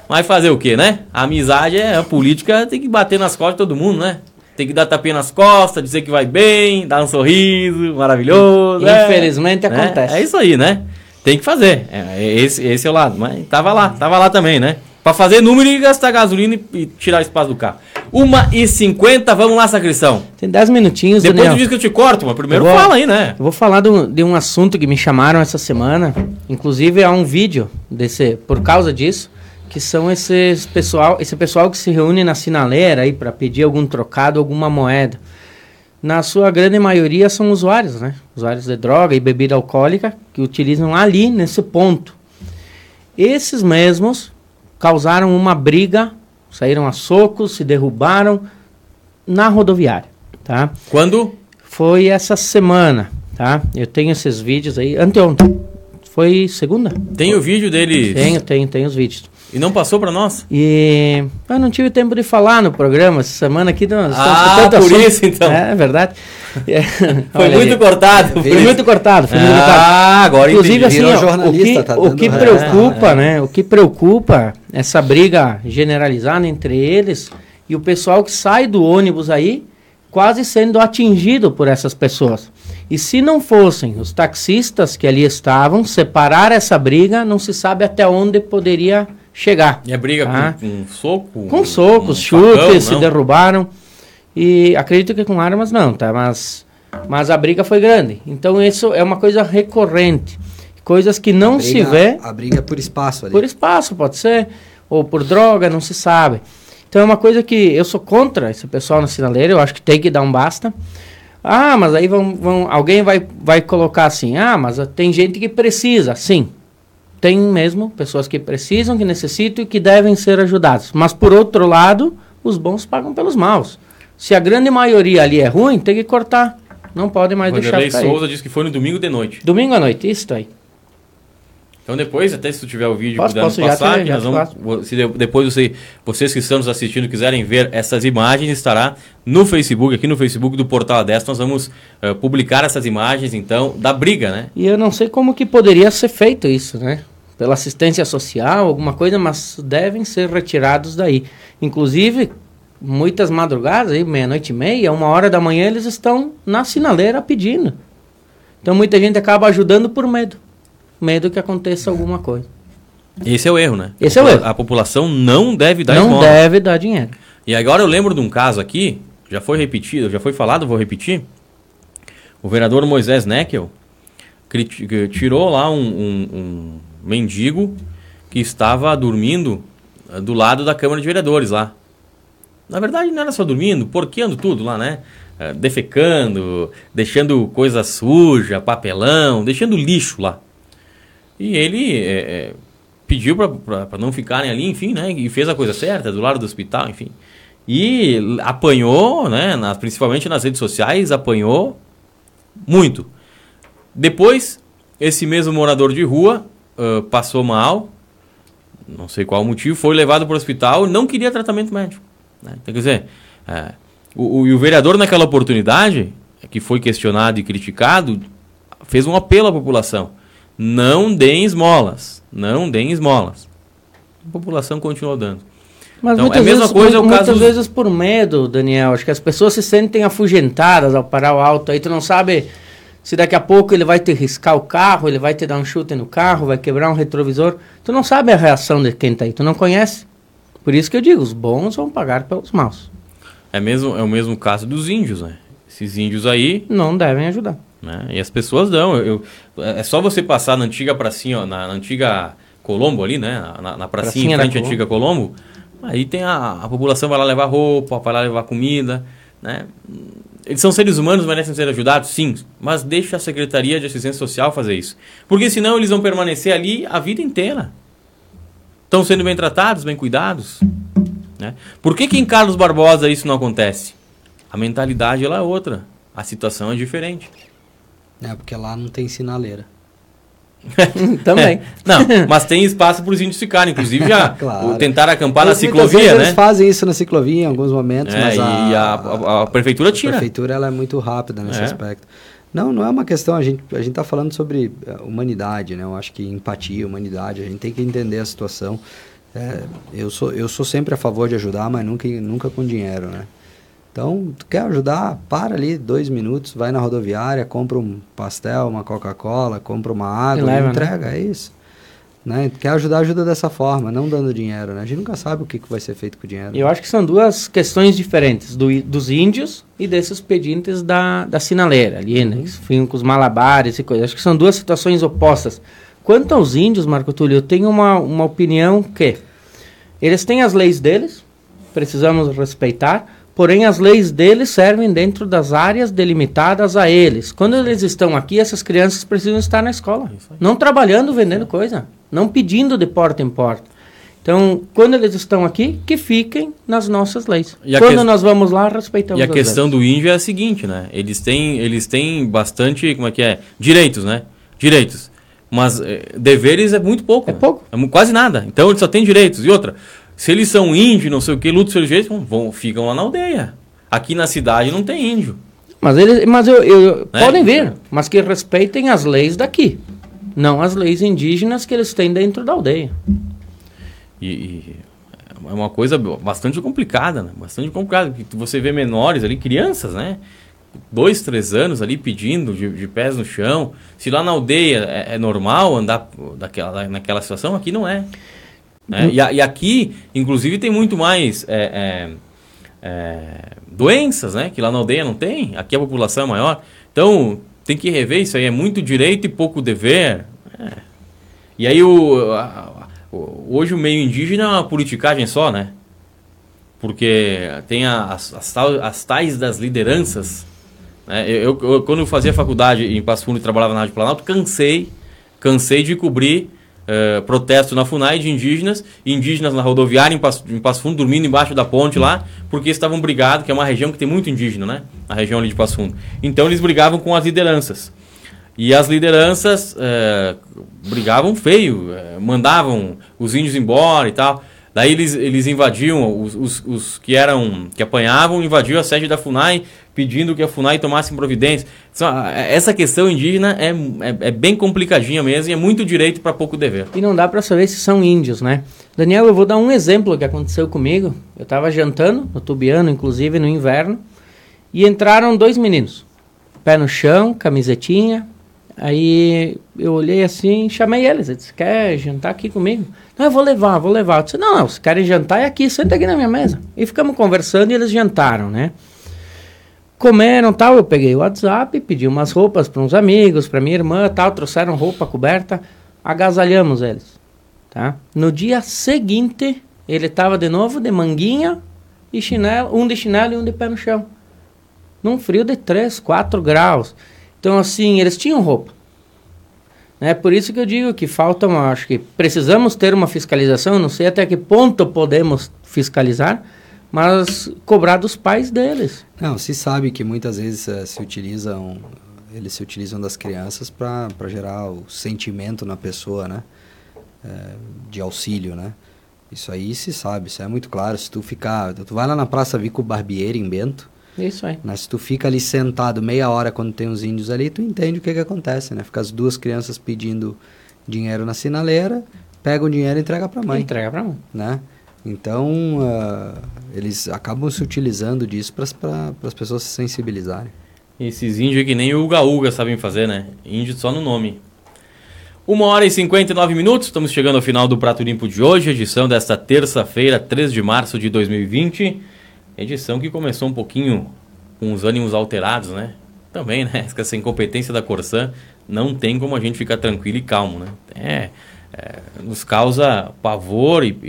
Mas fazer o quê, né? A amizade é a política, tem que bater nas costas de todo mundo, né? Tem que dar tapinha nas costas, dizer que vai bem, dar um sorriso maravilhoso. Né? Infelizmente é, acontece. É, é, isso aí, né? Tem que fazer. É, esse, esse é o lado. Mas tava lá, tava lá também, né? Pra fazer número e gastar gasolina e, e tirar espaço do carro. Uma e cinquenta, vamos lá, Sacristão. Tem dez minutinhos, Depois Daniel. tu diz que eu te corto, mas primeiro vou, fala aí, né? Eu vou falar do, de um assunto que me chamaram essa semana. Inclusive, há um vídeo desse, por causa disso, que são esses pessoal, esse pessoal que se reúne na sinaleira aí para pedir algum trocado, alguma moeda. Na sua grande maioria são usuários, né? Usuários de droga e bebida alcoólica que utilizam ali nesse ponto. Esses mesmos causaram uma briga, saíram a socos, se derrubaram na rodoviária, tá? Quando? Foi essa semana, tá? Eu tenho esses vídeos aí, anteontem. Foi segunda? Tem o vídeo dele? Tenho, tenho, tenho os vídeos. E não passou para nós? E eu não tive tempo de falar no programa essa semana aqui. Nós ah, por assunto. isso então. É, é verdade. foi muito cortado. Foi muito cortado. Foi ah, muito cortado. agora Inclusive, assim, ó, o que, tá o que preocupa, é, né? O que preocupa essa briga generalizada entre eles e o pessoal que sai do ônibus aí quase sendo atingido por essas pessoas. E se não fossem os taxistas que ali estavam, separar essa briga, não se sabe até onde poderia chegar. E a briga tá? com, com soco? Com socos, um chutes, facão, se derrubaram. E acredito que com armas não, tá? Mas, mas a briga foi grande. Então isso é uma coisa recorrente. Coisas que não briga, se vê. A briga é por espaço ali. Por espaço, pode ser. Ou por droga, não se sabe. Então é uma coisa que eu sou contra esse pessoal na sinaleira, eu acho que tem que dar um basta. Ah, mas aí vão, vão, alguém vai, vai colocar assim, ah, mas tem gente que precisa. Sim, tem mesmo pessoas que precisam, que necessitam e que devem ser ajudadas. Mas, por outro lado, os bons pagam pelos maus. Se a grande maioria ali é ruim, tem que cortar. Não pode mais Vanderlei deixar Souza disse que foi no domingo de noite. Domingo à noite, isso aí. Então depois, até se tu tiver o vídeo posso, posso, passar, já, já nós vamos, se de, depois você, vocês que estão nos assistindo quiserem ver essas imagens, estará no Facebook, aqui no Facebook do Portal Adeste, nós vamos uh, publicar essas imagens, então, da briga, né? E eu não sei como que poderia ser feito isso, né? Pela assistência social, alguma coisa, mas devem ser retirados daí. Inclusive, muitas madrugadas, meia-noite e meia, uma hora da manhã, eles estão na sinaleira pedindo. Então muita gente acaba ajudando por medo. Medo que aconteça alguma coisa. Esse é o erro, né? Esse é o erro. A população não deve dar Não esmola. deve dar dinheiro. E agora eu lembro de um caso aqui, já foi repetido, já foi falado, vou repetir. O vereador Moisés Neckel tirou lá um, um, um mendigo que estava dormindo eh, do lado da Câmara de Vereadores lá. Na verdade, não era só dormindo, porqueando tudo lá, né? Eh, defecando, deixando coisa suja, papelão, deixando lixo lá. E ele é, pediu para não ficarem ali, enfim, né? E fez a coisa certa, do lado do hospital, enfim. E apanhou, né? Nas, principalmente nas redes sociais, apanhou muito. Depois, esse mesmo morador de rua uh, passou mal, não sei qual o motivo, foi levado para o hospital e não queria tratamento médico. Né? Então, quer dizer, uh, o, o, o vereador naquela oportunidade, que foi questionado e criticado, fez um apelo à população. Não deem esmolas. Não deem esmolas. A população continuou dando. Mas então, muitas, é a mesma vezes, coisa muitas caso... vezes por medo, Daniel. Acho que as pessoas se sentem afugentadas ao parar o alto. Aí tu não sabe se daqui a pouco ele vai te riscar o carro, ele vai te dar um chute no carro, vai quebrar um retrovisor. Tu não sabe a reação de quem está aí, tu não conhece. Por isso que eu digo, os bons vão pagar pelos maus. É, mesmo, é o mesmo caso dos índios, né? Esses índios aí... Não devem ajudar. Né? E as pessoas dão. Eu, eu, é só você passar na antiga pracinha, ó, na, na antiga Colombo ali, né? Na, na pracinha, pracinha em frente à antiga Colombo. Aí tem a, a população vai lá levar roupa, vai lá levar comida, né? Eles são seres humanos, merecem ser ajudados? Sim. Mas deixa a Secretaria de Assistência Social fazer isso. Porque senão eles vão permanecer ali a vida inteira. Estão sendo bem tratados, bem cuidados? Né? Por que, que em Carlos Barbosa isso não acontece? A mentalidade ela é outra. A situação é diferente. É, porque lá não tem sinaleira. Também. É. Não, mas tem espaço para os índios ficarem. Inclusive, já Claro. tentaram acampar na Mas muitas ciclovia, né? Eles fazem isso na ciclovia em alguns momentos, É, mas a, e a, a- a prefeitura a tira. prefeitura ela é muito rápida nesse É. aspecto. Não, não é uma questão, a gente a gente está falando sobre eh, humanidade, né? Eu acho que empatia, humanidade, a gente tem que entender a situação. É, eu, sou, eu sou sempre a favor de ajudar, mas nunca, nunca com dinheiro, né? Então, tu quer ajudar, para ali dois minutos, vai na rodoviária, compra um pastel, uma Coca-Cola, compra uma água, leva, né? entrega, é isso. Né? Quer ajudar, ajuda dessa forma, não dando dinheiro, né? A gente nunca sabe o que, que vai ser feito com o dinheiro. Eu acho que são duas questões diferentes, do, dos índios e desses pedintes da, da sinaleira ali, né? Ficam com os malabares e coisas. Acho que são duas situações opostas. Quanto aos índios, Marco Túlio, eu tenho uma, uma opinião que eles têm as leis deles, precisamos respeitar, porém as leis deles servem dentro das áreas delimitadas a eles. Quando eles estão aqui, essas crianças precisam estar na escola, não trabalhando, vendendo coisa, não pedindo de porta em porta. Então, quando eles estão aqui, que fiquem nas nossas leis. Quando que- nós vamos lá, respeitamos E a questão leis. do índio é a seguinte, né? Eles têm, eles têm bastante, como é que é? Direitos, né? Direitos. Mas eh, deveres é muito pouco. É pouco. mu- quase nada. Então eles só têm direitos. E outra, se eles são índio, não sei o que, lutam seus direitos, vão, ficam lá na aldeia. Aqui na cidade não tem índio. Mas, eles, mas eu, eu- É. podem vir, mas que respeitem as leis daqui. Não as leis indígenas que eles têm dentro da aldeia. E, e é uma coisa bastante complicada, né? Bastante complicada. que Você vê menores ali, crianças, né? Dois, três anos ali pedindo de, de pés no chão. Se lá na aldeia é, é normal andar daquela, naquela situação, aqui não é. Né? E, e aqui, inclusive, tem muito mais é, é, é, doenças, né? Que lá na aldeia não tem. Aqui a população é maior. Então, tem que rever isso aí. É muito direito e pouco dever. É. E aí o, a- hoje o meio indígena é uma politicagem só, né? Porque tem as, as, as tais das lideranças. Né? Eu- eu, quando eu fazia faculdade em Passo Fundo e trabalhava na Rádio Planalto, cansei, cansei de cobrir eh, protesto na FUNAI de indígenas, indígenas na rodoviária em Passo, em Passo Fundo, dormindo embaixo da ponte lá, porque estavam brigados, que é uma região que tem muito indígena, né? A região ali de Passo Fundo. Então eles brigavam com as lideranças. E as lideranças eh, brigavam feio, eh, mandavam os índios embora e tal. Daí eles, eles invadiam, os, os, os que eram que apanhavam, invadiam a sede da FUNAI, pedindo que a FUNAI tomasse providência. Essa questão indígena é, é, é bem complicadinha mesmo e é muito direito para pouco dever. E não dá para saber se são índios, né? Daniel, eu vou dar um exemplo que aconteceu comigo. Eu estava jantando, no Tubiano, inclusive, no inverno, e entraram dois meninos. Pé no chão, camisetinha. Aí eu olhei assim, chamei eles. Eu disse, quer jantar aqui comigo? Não, eu vou levar, vou levar. Eu disse, não, não, se querem jantar é aqui, senta aqui na minha mesa. E ficamos conversando e eles jantaram, né? Comeram tal, eu peguei o WhatsApp, pedi umas roupas para uns amigos, para minha irmã tal, trouxeram roupa coberta, agasalhamos eles, tá? No dia seguinte, ele estava de novo de manguinha e chinelo, um de chinelo e um de pé no chão. Num frio de 3, 4 graus. Então, assim, eles tinham roupa. É por isso que eu digo que falta, uma- acho que precisamos ter uma fiscalização, não sei até que ponto podemos fiscalizar, mas cobrar dos pais deles. Não, se sabe que muitas vezes eh, se utilizam, eles se utilizam das crianças para gerar o sentimento na pessoa, né? Eh, de auxílio, né? Isso aí se sabe, isso é muito claro. Se tu ficar, tu vai lá na Praça Vico Barbieri em Bento, Isso aí. né? se tu fica ali sentado meia hora quando tem os índios ali, tu entende o que que acontece, né? Fica as duas crianças pedindo dinheiro na sinaleira, pega o dinheiro e entrega para a mãe Entrega pra mãe. né? Então, ah, eles acabam se utilizando disso para as pessoas se sensibilizarem. Esses índios que nem o Uga sabem fazer, né? Índio só no nome. Uma hora e 59 minutos, estamos chegando ao final do Prato Limpo de hoje, edição desta terça-feira, 3 de março de 2020. Edição que começou um pouquinho com os ânimos alterados, né? Também, né? Essa incompetência da Corsã, não tem como a gente ficar tranquilo e calmo, né? É, é, nos causa pavor e- e-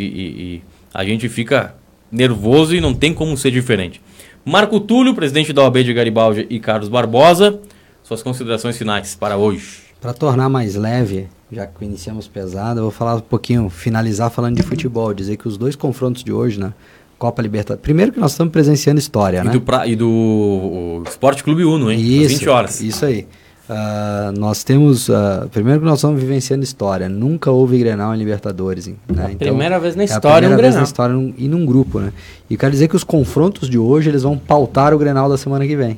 e a gente fica nervoso e não tem como ser diferente. Marco Túlio, presidente da OAB de Garibaldi e Carlos Barbosa, suas considerações finais para hoje. Para tornar mais leve já que iniciamos pesado, eu vou falar um pouquinho, finalizar falando de futebol, dizer que os dois confrontos de hoje, né? Copa Libertadores. Primeiro que nós estamos presenciando história, E né? do, pra- e do Esporte Clube Uno, hein? Isso, Às 20 horas. Isso aí. Ah, nós temos. ah, primeiro que nós estamos vivenciando história. Nunca houve Grenal em Libertadores. hein, Né? Então, primeira vez na é a história um primeira vez Grenal. na história num- e num grupo, né? E quero dizer que os confrontos de hoje eles vão pautar o Grenal da semana que vem.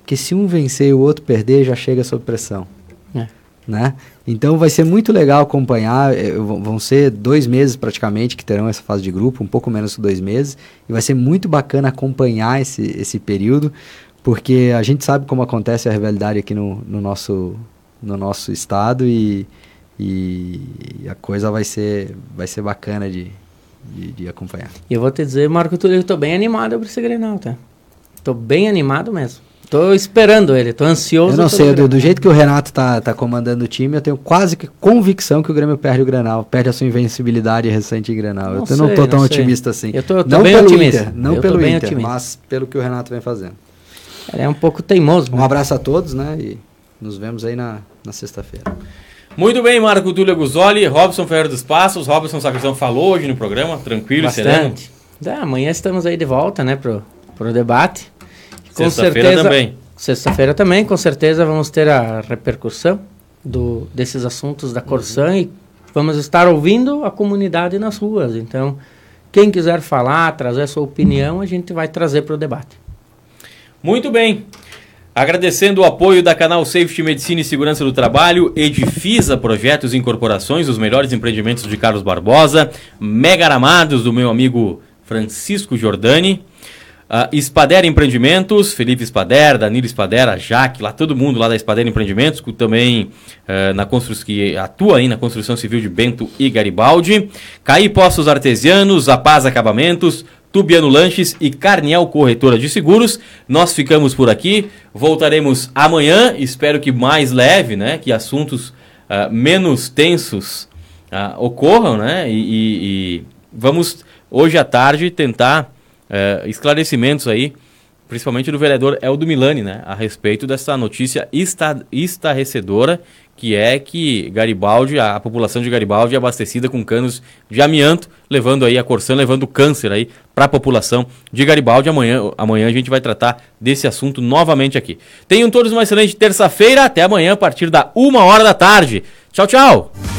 Porque se um vencer e o outro perder, já chega sob pressão. É. Né? Então vai ser muito legal acompanhar. eh, vão vão ser dois meses praticamente que terão essa fase de grupo, um pouco menos que dois meses. E vai ser muito bacana acompanhar esse, esse período, porque a gente sabe como acontece a rivalidade aqui no, no nosso, no nosso estado e, e a coisa vai ser, vai ser bacana de, de, de acompanhar. E eu vou te dizer, Marco Túlio, eu tô bem animado pra esse Grenal, tá? Tô bem animado mesmo. Tô esperando ele, tô ansioso. Eu não sei, do, do jeito que o Renato tá, tá comandando o time, eu tenho quase que convicção que o Grêmio perde o Grenal, perde a sua invencibilidade recente em Grenal. Não eu não sei, tô tão não sei. otimista assim. Eu tô- eu tô não bem pelo otimista. Inter, não Eu pelo Inter, otimista. mas pelo que o Renato vem fazendo. Ele é um pouco teimoso. Um né? abraço a todos, né? E nos vemos aí na, na sexta-feira. Muito bem, Marco Túlio Guzoli, Robson Ferreira dos Passos, Robson Sacristão falou hoje no programa, tranquilo, sereno. Bastante. É, amanhã estamos aí de volta, né, pro, pro debate. Com Sexta-feira certeza- também. Sexta-feira também, com certeza vamos ter a repercussão do, desses assuntos da Corsan e vamos estar ouvindo a comunidade nas ruas. Então, quem quiser falar, trazer a sua opinião, a gente vai trazer para o debate. Muito bem. Agradecendo o apoio da Canal Safety Medicina e Segurança do Trabalho, Edifisa Projetos e Incorporações, os melhores empreendimentos de Carlos Barbosa, Mega Aramados do meu amigo Francisco Giordani, Espader Empreendimentos, Felipe Espader, Danilo Espader, a Jaque, lá todo mundo lá da Espader Empreendimentos, que também ah, na constru... que atua aí na construção civil de Bento e Garibaldi, Caí Postos Artesianos, A Paz Acabamentos, Tubiano Lanches e Carniel Corretora de Seguros. Nós ficamos por aqui. Voltaremos amanhã. Espero que mais leve, né? Que assuntos ah, menos tensos ah, ocorram, né? E, e- e vamos hoje à tarde tentar eh, esclarecimentos aí, principalmente do vereador Eldo Milani, né? A respeito dessa notícia esta- estarrecedora que é que Garibaldi, a população de Garibaldi é abastecida com canos de amianto, levando aí a Corsan, levando câncer aí para a população de Garibaldi. Amanhã, amanhã a gente vai tratar desse assunto novamente aqui. Tenham todos uma excelente terça-feira, até amanhã a partir da uma hora da tarde. Tchau, tchau!